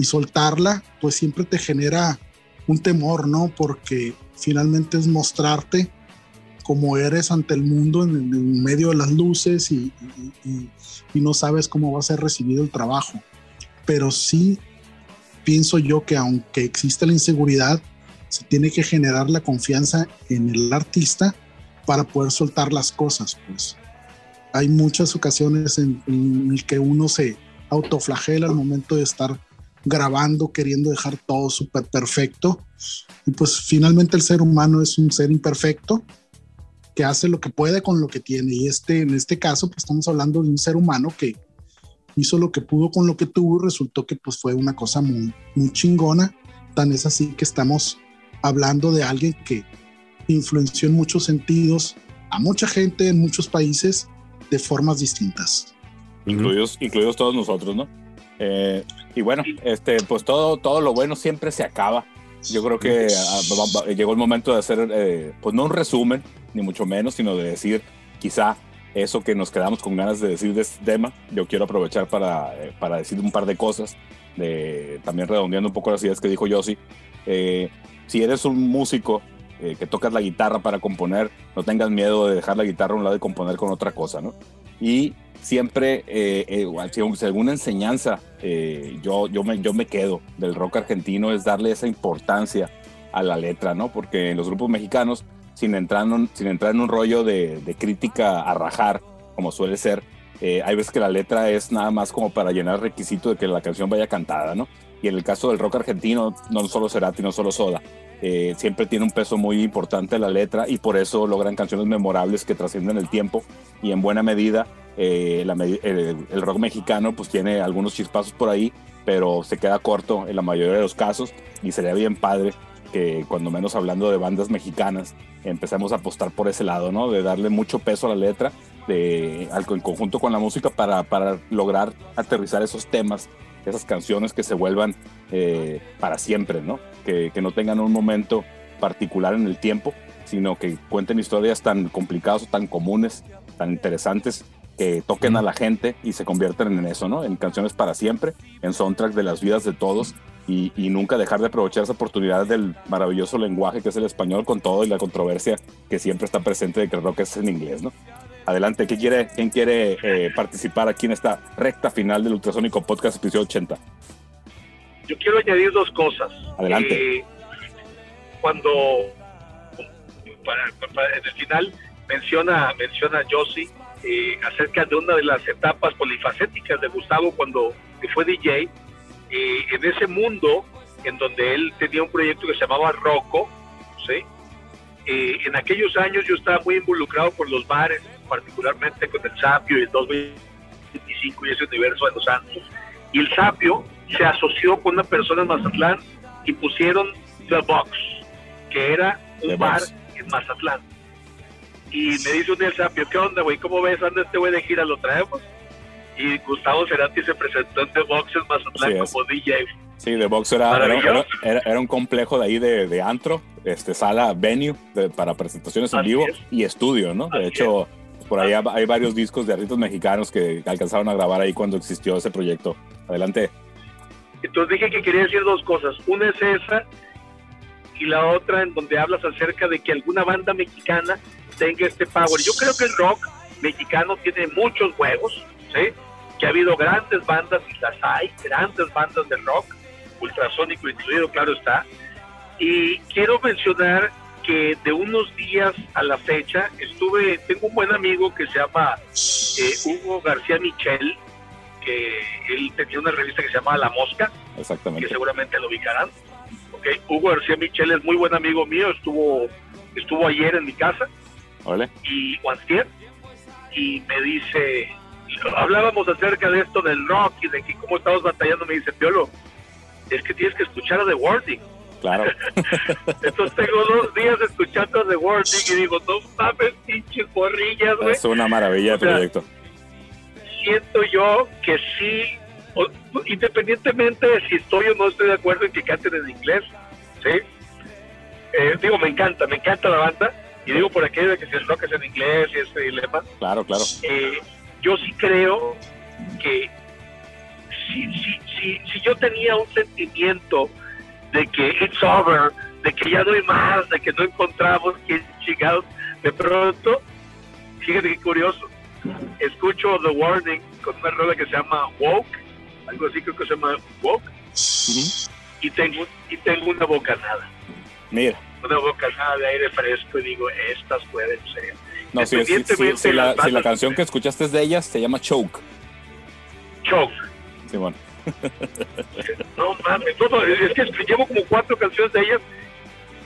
y soltarla, pues siempre te genera un temor, ¿no? Porque finalmente es mostrarte como eres ante el mundo en, medio de las luces y, y, no sabes cómo va a ser recibido el trabajo. Pero sí pienso yo que aunque existe la inseguridad, se tiene que generar la confianza en el artista para poder soltar las cosas, pues. Hay muchas ocasiones en, en que uno se autoflagela al momento de estar grabando, queriendo dejar todo súper perfecto. Y pues finalmente el ser humano es un ser imperfecto que hace lo que puede con lo que tiene. Y este, en este caso, pues estamos hablando de un ser humano que hizo lo que pudo con lo que tuvo y resultó que pues fue una cosa muy, muy chingona. Tan es así que estamos hablando de alguien que influenció en muchos sentidos a mucha gente en muchos países de formas distintas. Incluidos, incluidos todos nosotros, ¿no? Eh, y bueno, este, pues todo, todo lo bueno siempre se acaba. Yo creo que ah, llegó el momento de hacer, eh, pues no un resumen, ni mucho menos, sino de decir quizá eso que nos quedamos con ganas de decir de este tema. Yo quiero aprovechar para, eh, para decir un par de cosas, de, también redondeando un poco las ideas que dijo Yossi. si eres un músico que tocas la guitarra para componer, no tengas miedo de dejar la guitarra a un lado y componer con otra cosa, ¿no? Y siempre, eh, eh, si alguna enseñanza eh, yo, yo, me, yo me quedo del rock argentino es darle esa importancia a la letra, ¿no? Porque en los grupos mexicanos, sin entrar en un, sin entrar en un rollo de, de crítica a rajar, como suele ser, eh, hay veces que la letra es nada más como para llenar el requisito de que la canción vaya cantada, ¿no? Y en el caso del rock argentino, no solo Cerati, no solo Soda, eh, siempre tiene un peso muy importante la letra y por eso logran canciones memorables que trascienden el tiempo y en buena medida eh, el, rock mexicano pues tiene algunos chispazos por ahí, pero se queda corto en la mayoría de los casos y sería bien padre que cuando menos hablando de bandas mexicanas empecemos a apostar por ese lado, ¿no? De darle mucho peso a la letra de, en conjunto con la música para, para lograr aterrizar esos temas esas canciones que se vuelvan eh, para siempre, ¿no? Que, no tengan un momento particular en el tiempo, sino que cuenten historias tan complicadas o tan comunes, tan interesantes, que toquen a la gente y se convierten en eso, ¿no? En canciones para siempre, en soundtrack de las vidas de todos y, y, nunca dejar de aprovechar esa oportunidad del maravilloso lenguaje que es el español con todo y la controversia que siempre está presente de que el rock es en inglés, ¿no? Adelante, ¿quién quiere, quién quiere eh, participar aquí en esta recta final del Ultrasónico Podcast episodio 80? Yo quiero añadir dos cosas. Adelante. Eh, cuando en el final menciona, menciona Josie eh, acerca de una de las etapas polifacéticas de Gustavo cuando fue DJ, en ese mundo en donde él tenía un proyecto que se llamaba Rocco, ¿sí? en aquellos años yo estaba muy involucrado por los bares, particularmente con el Sapio y el 225 y ese universo de los santos. Y el Sapio se asoció con una persona en Mazatlán y pusieron The Box, que era un bar en Mazatlán. Y me dice un día el Sapio, ¿qué onda, güey? ¿Cómo ves? ¿Anda este güey de gira? ¿Lo traemos? Y Gustavo Cerati se presentó en The Box en Mazatlán como DJ. Sí, The Box era, era, era- era un complejo de ahí de, de antro, este, sala, venue de- para presentaciones en Así vivo es. y estudio, ¿no? De Así hecho, por ahí hay varios discos de artistas mexicanos que alcanzaron a grabar ahí cuando existió ese proyecto. Adelante. Entonces dije que quería decir dos cosas. Una es esa y la otra en donde hablas acerca de que alguna banda mexicana tenga este power. Yo creo que el rock mexicano tiene muchos huevos, ¿sí? Que ha habido grandes bandas y las hay, grandes bandas de rock, ultrasónico incluido, claro está. Y quiero mencionar que de unos días a la fecha estuve, tengo un buen amigo que se llama eh, Hugo García Michel, que él tenía una revista que se llama La Mosca, que Exactamente. seguramente lo ubicarán. Ok, Hugo García Michel es muy buen amigo mío, estuvo, estuvo ayer en mi casa Órale. y Juantier, y me dice, hablábamos acerca de esto del rock y de que cómo estamos batallando, me dice, Piolo, es que tienes que escuchar a The Wording. Claro. Entonces tengo dos días escuchando The Wording y digo, no mames, pinches borrillas, güey. es una maravilla de sea, proyecto. siento yo que sí, o- independientemente de si estoy o no estoy de acuerdo en que canten en inglés, ¿sí? Eh, digo, me encanta, me encanta la banda, y digo por aquello de que si el rock es en inglés y este dilema, Claro, claro. eh, yo sí creo que si, si, si, si yo tenía un sentimiento de que it's over, de que ya no hay más, de que no encontramos que chingados, de pronto, fíjate qué curioso, escucho The Warning con una rola que se llama Woke, algo así creo que se llama Woke, y tengo, y tengo una bocanada, Mira. una bocanada de aire fresco y digo, estas pueden ser. No, si, si- si- si la, la canción que escuchaste es de ellas, se llama Choke. Choke. Simón. No mames, no, no, es que llevo como cuatro canciones de ellas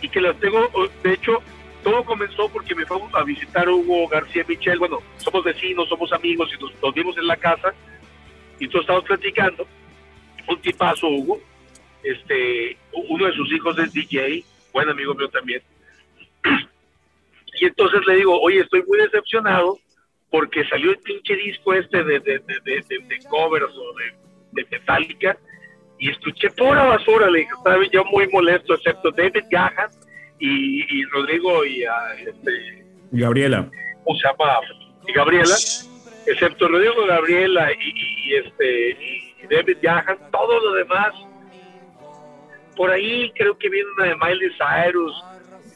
y que las tengo, de hecho, todo comenzó porque me fue a visitar Hugo García Michel, bueno, somos vecinos, somos amigos y nos, nos vimos en la casa y todos estábamos platicando, un tipazo Hugo, este, uno de sus hijos es DJ, buen amigo mío también, y entonces le digo, oye, estoy muy decepcionado porque salió el pinche disco este de, de, de- de covers o de, de Metallica y escuché pura basura, le dije, estaba yo muy molesto, excepto David Gahan y, y Rodrigo y a, este, Gabriela. ¿cómo se llama? Y Gabriela, excepto Rodrigo Gabriela y, y- y, este y David Gahan, todo lo demás. Por ahí creo que viene una de Miley Cyrus,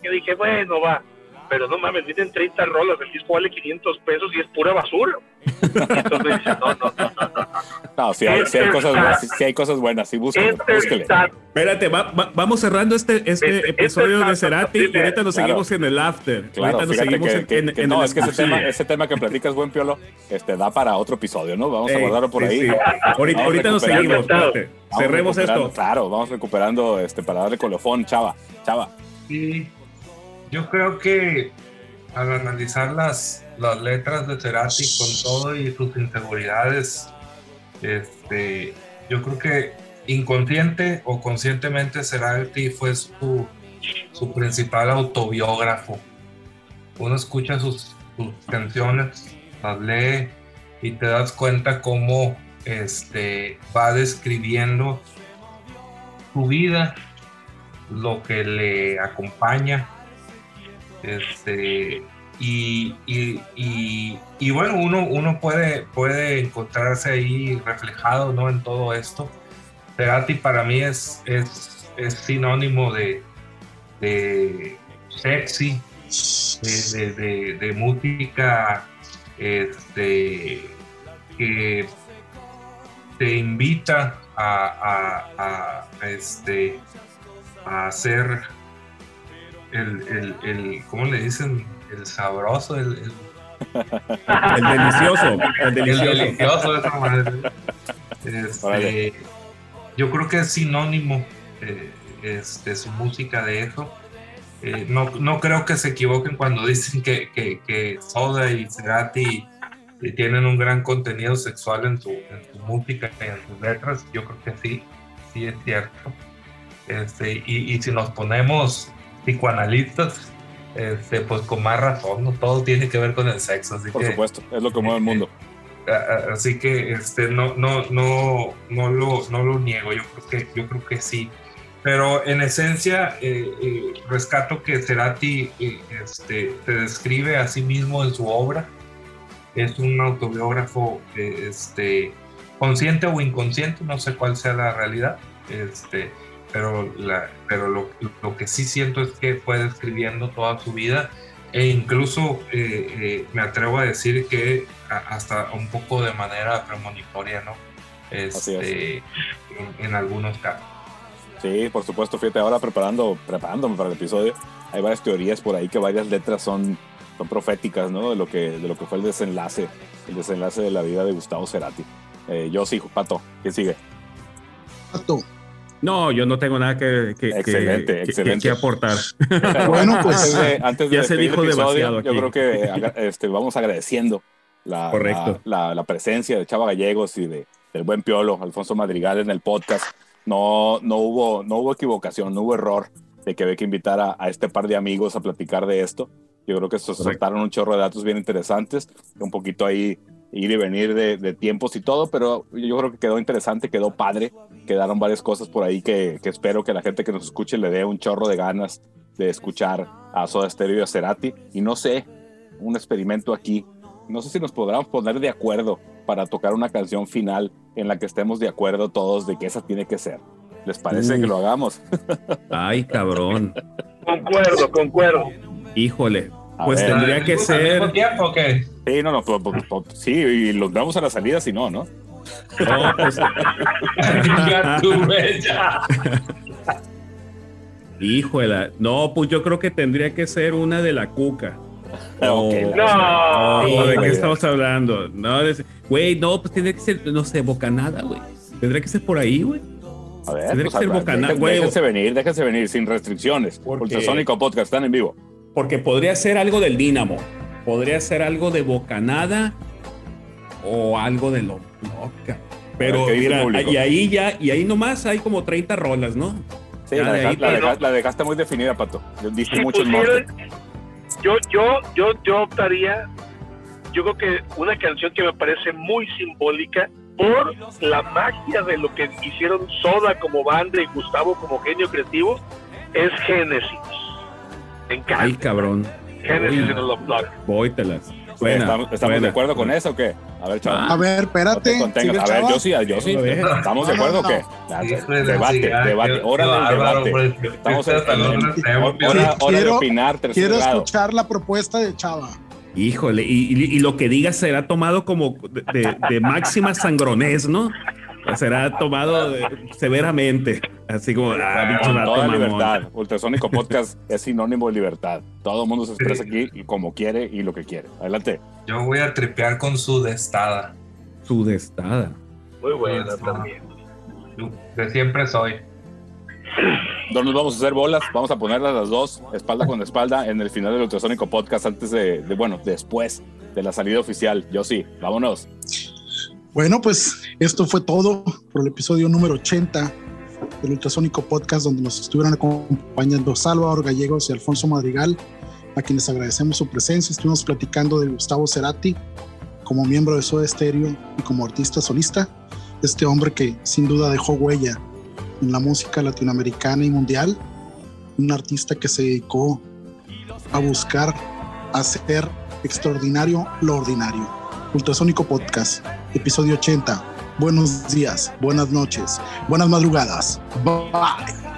que dije, bueno, va, pero no mames, vienen 30 rolas, el disco vale 500 pesos y es pura basura. Entonces dice, no, no, no, no, no. No, si hay, hay cosas buenas, sí, sí hay cosas buenas, sí, búsquele, Enter búsquele. Stat- Espérate, va- va- vamos cerrando este, este Este- episodio este de Cerati y ahorita nos seguimos en el after. Claro, ahorita nos seguimos que, en, que- en- que en no, el es que ese tema, ese tema que platicas, buen piolo, este, da para otro episodio, ¿no? Vamos a guardarlo por sí, ahí. sí. Ahorita, ahorita nos seguimos, espérate. Vamos Cerremos esto. Claro, vamos recuperando este, para darle colofón, chava, chava. Sí, yo creo que al analizar las, las letras de Cerati con todo y sus inseguridades, este, yo creo que inconsciente o conscientemente Cerati fue su, su principal autobiógrafo. Uno escucha sus, sus canciones, las lee y te das cuenta cómo este, va describiendo su vida, lo que le acompaña. Este, y, y, y, bueno, uno, uno puede, puede encontrarse ahí reflejado ¿no? en todo esto. Cerati para mí es, es, es sinónimo de, de sexy, de, de- música este, que te invita a, este, a hacer el, el, el, ¿cómo le dicen? El sabroso, el, el- El delicioso, el el delicioso. de esa manera. Este, yo creo que es sinónimo eh, este, su música de eso. Eh, no, no creo que se equivoquen cuando dicen que, que, que Soda y Cerati tienen un gran contenido sexual en su, en su música y en sus letras. Yo creo que sí, sí es cierto. Este, y, y si nos ponemos psicoanalistas, este, pues con más razón, ¿no? todo tiene que ver con el sexo. Así Por que, supuesto, es lo que mueve el mundo. así que este, no, no, no, no, lo, no lo niego, yo creo que, yo creo que sí. Pero en esencia, eh, eh, rescato que Cerati eh, este, te describe a sí mismo en su obra. Es un autobiógrafo este, consciente o inconsciente, no sé cuál sea la realidad, este, pero, la, pero lo, lo, que sí siento es que fue describiendo toda su vida e incluso me atrevo a decir que hasta un poco de manera premonitoria, ¿no? Este, en, en algunos casos. Sí, por supuesto, fíjate, ahora preparando, preparándome para el episodio, hay varias teorías por ahí que varias letras son, son proféticas, ¿no? De lo, que, de lo que fue el desenlace, el desenlace de la vida de Gustavo Cerati. Eh, yo sí, Pato, ¿quién sigue? Pato. No, yo no tengo nada que, que, excelente, que, excelente. que aportar. bueno, pues antes de, antes de ya se dijo episodio, demasiado Yo aquí. creo que este, vamos agradeciendo la, Correcto. La, la, la presencia de Chava Gallegos y de, del buen Piolo, Alfonso Madrigal en el podcast no, no, hubo, no hubo equivocación, no hubo error de que había que invitar a, a este par de amigos a platicar de esto. Yo creo que se soltaron un chorro de datos bien interesantes, un poquito ahí ir y venir de, de, tiempos y todo, pero yo creo que quedó interesante, quedó padre, quedaron varias cosas por ahí que, que espero que la gente que nos escuche le dé un chorro de ganas de escuchar a Soda Stereo y a Cerati. Y no sé, un experimento aquí, no sé si nos podremos poner de acuerdo para tocar una canción final en la que estemos de acuerdo todos de que esa tiene que ser. ¿Les parece Uf. que lo hagamos? Ay, cabrón. Concuerdo, concuerdo. Híjole. A Pues ver. tendría que ¿Al ser. mismo tiempo o qué? Sí, no, no, po- po- po- sí, y los vamos a la salida si no, ¿no? No, pues, híjole. No, pues yo creo que tendría que ser una de la cuca. No. o ¿De qué estamos hablando? No, güey, no, pues tendría que ser, no sé, bocanada, güey. Tendría que ser por ahí, güey. A ver, Tendría pues, que ser a ver, Bocaná, dejen- güey. déjense venir, déjense venir, sin restricciones. Porque- Ultrasónico Podcast, están en vivo. Porque podría ser algo del Dínamo. Podría ser algo de bocanada o algo de lo loca. Pero ¿qué dice el mira, y ahí ya, y ahí nomás hay como 30 rolas, ¿no? Sí, Ya la, de ahí, la la dejaste muy definida, Pato. Diste Si mucho el yo, yo, yo, yo optaría, yo creo que una canción que me parece muy simbólica por la magia de lo que hicieron Soda como banda y Gustavo como genio creativo es Génesis. Me Ay, encanta. cabrón. Génesis en Love Blood. Voytelas. Buena, ¿Estamos, estamos buena. de acuerdo con eso o qué? A ver, chaval. A ver, No te espérate. contengas. sigue, A ver, yo sí, yo sí. ¿Estamos de No, no, acuerdo o qué? no. Debate, debate. Hora del debate. Estamos extremos, hora, de Quiero- opinar, Quiero escuchar la propuesta de Chava. Híjole, y, y- y lo que diga será tomado como de, de- de máxima sangronés, ¿no? Será tomado de- severamente. Así como, ah, Con toda libertad. Ultrasónico Podcast es sinónimo de libertad. Todo el mundo se expresa aquí como quiere y lo que quiere. Adelante. Yo voy a tripear con su destada. Sudestada. Muy buena también. De siempre soy. No nos vamos a hacer bolas, vamos a ponerlas las dos, espalda con espalda, en el final del Ultrasónico Podcast, antes de, de, bueno, después de la salida oficial. Yo sí, vámonos. Bueno, pues esto fue todo por el episodio número 80 del Ultrasónico Podcast, donde nos estuvieron acompañando Salvador Gallegos y Alfonso Madrigal, a quienes agradecemos su presencia. Estuvimos platicando de Gustavo Cerati como miembro de Soda Stereo y como artista solista. Este hombre que sin duda dejó huella en la música latinoamericana y mundial. Un artista que se dedicó a buscar hacer extraordinario lo ordinario. Ultrasónico Podcast, episodio 80. Buenos días, buenas noches, buenas madrugadas. Bye.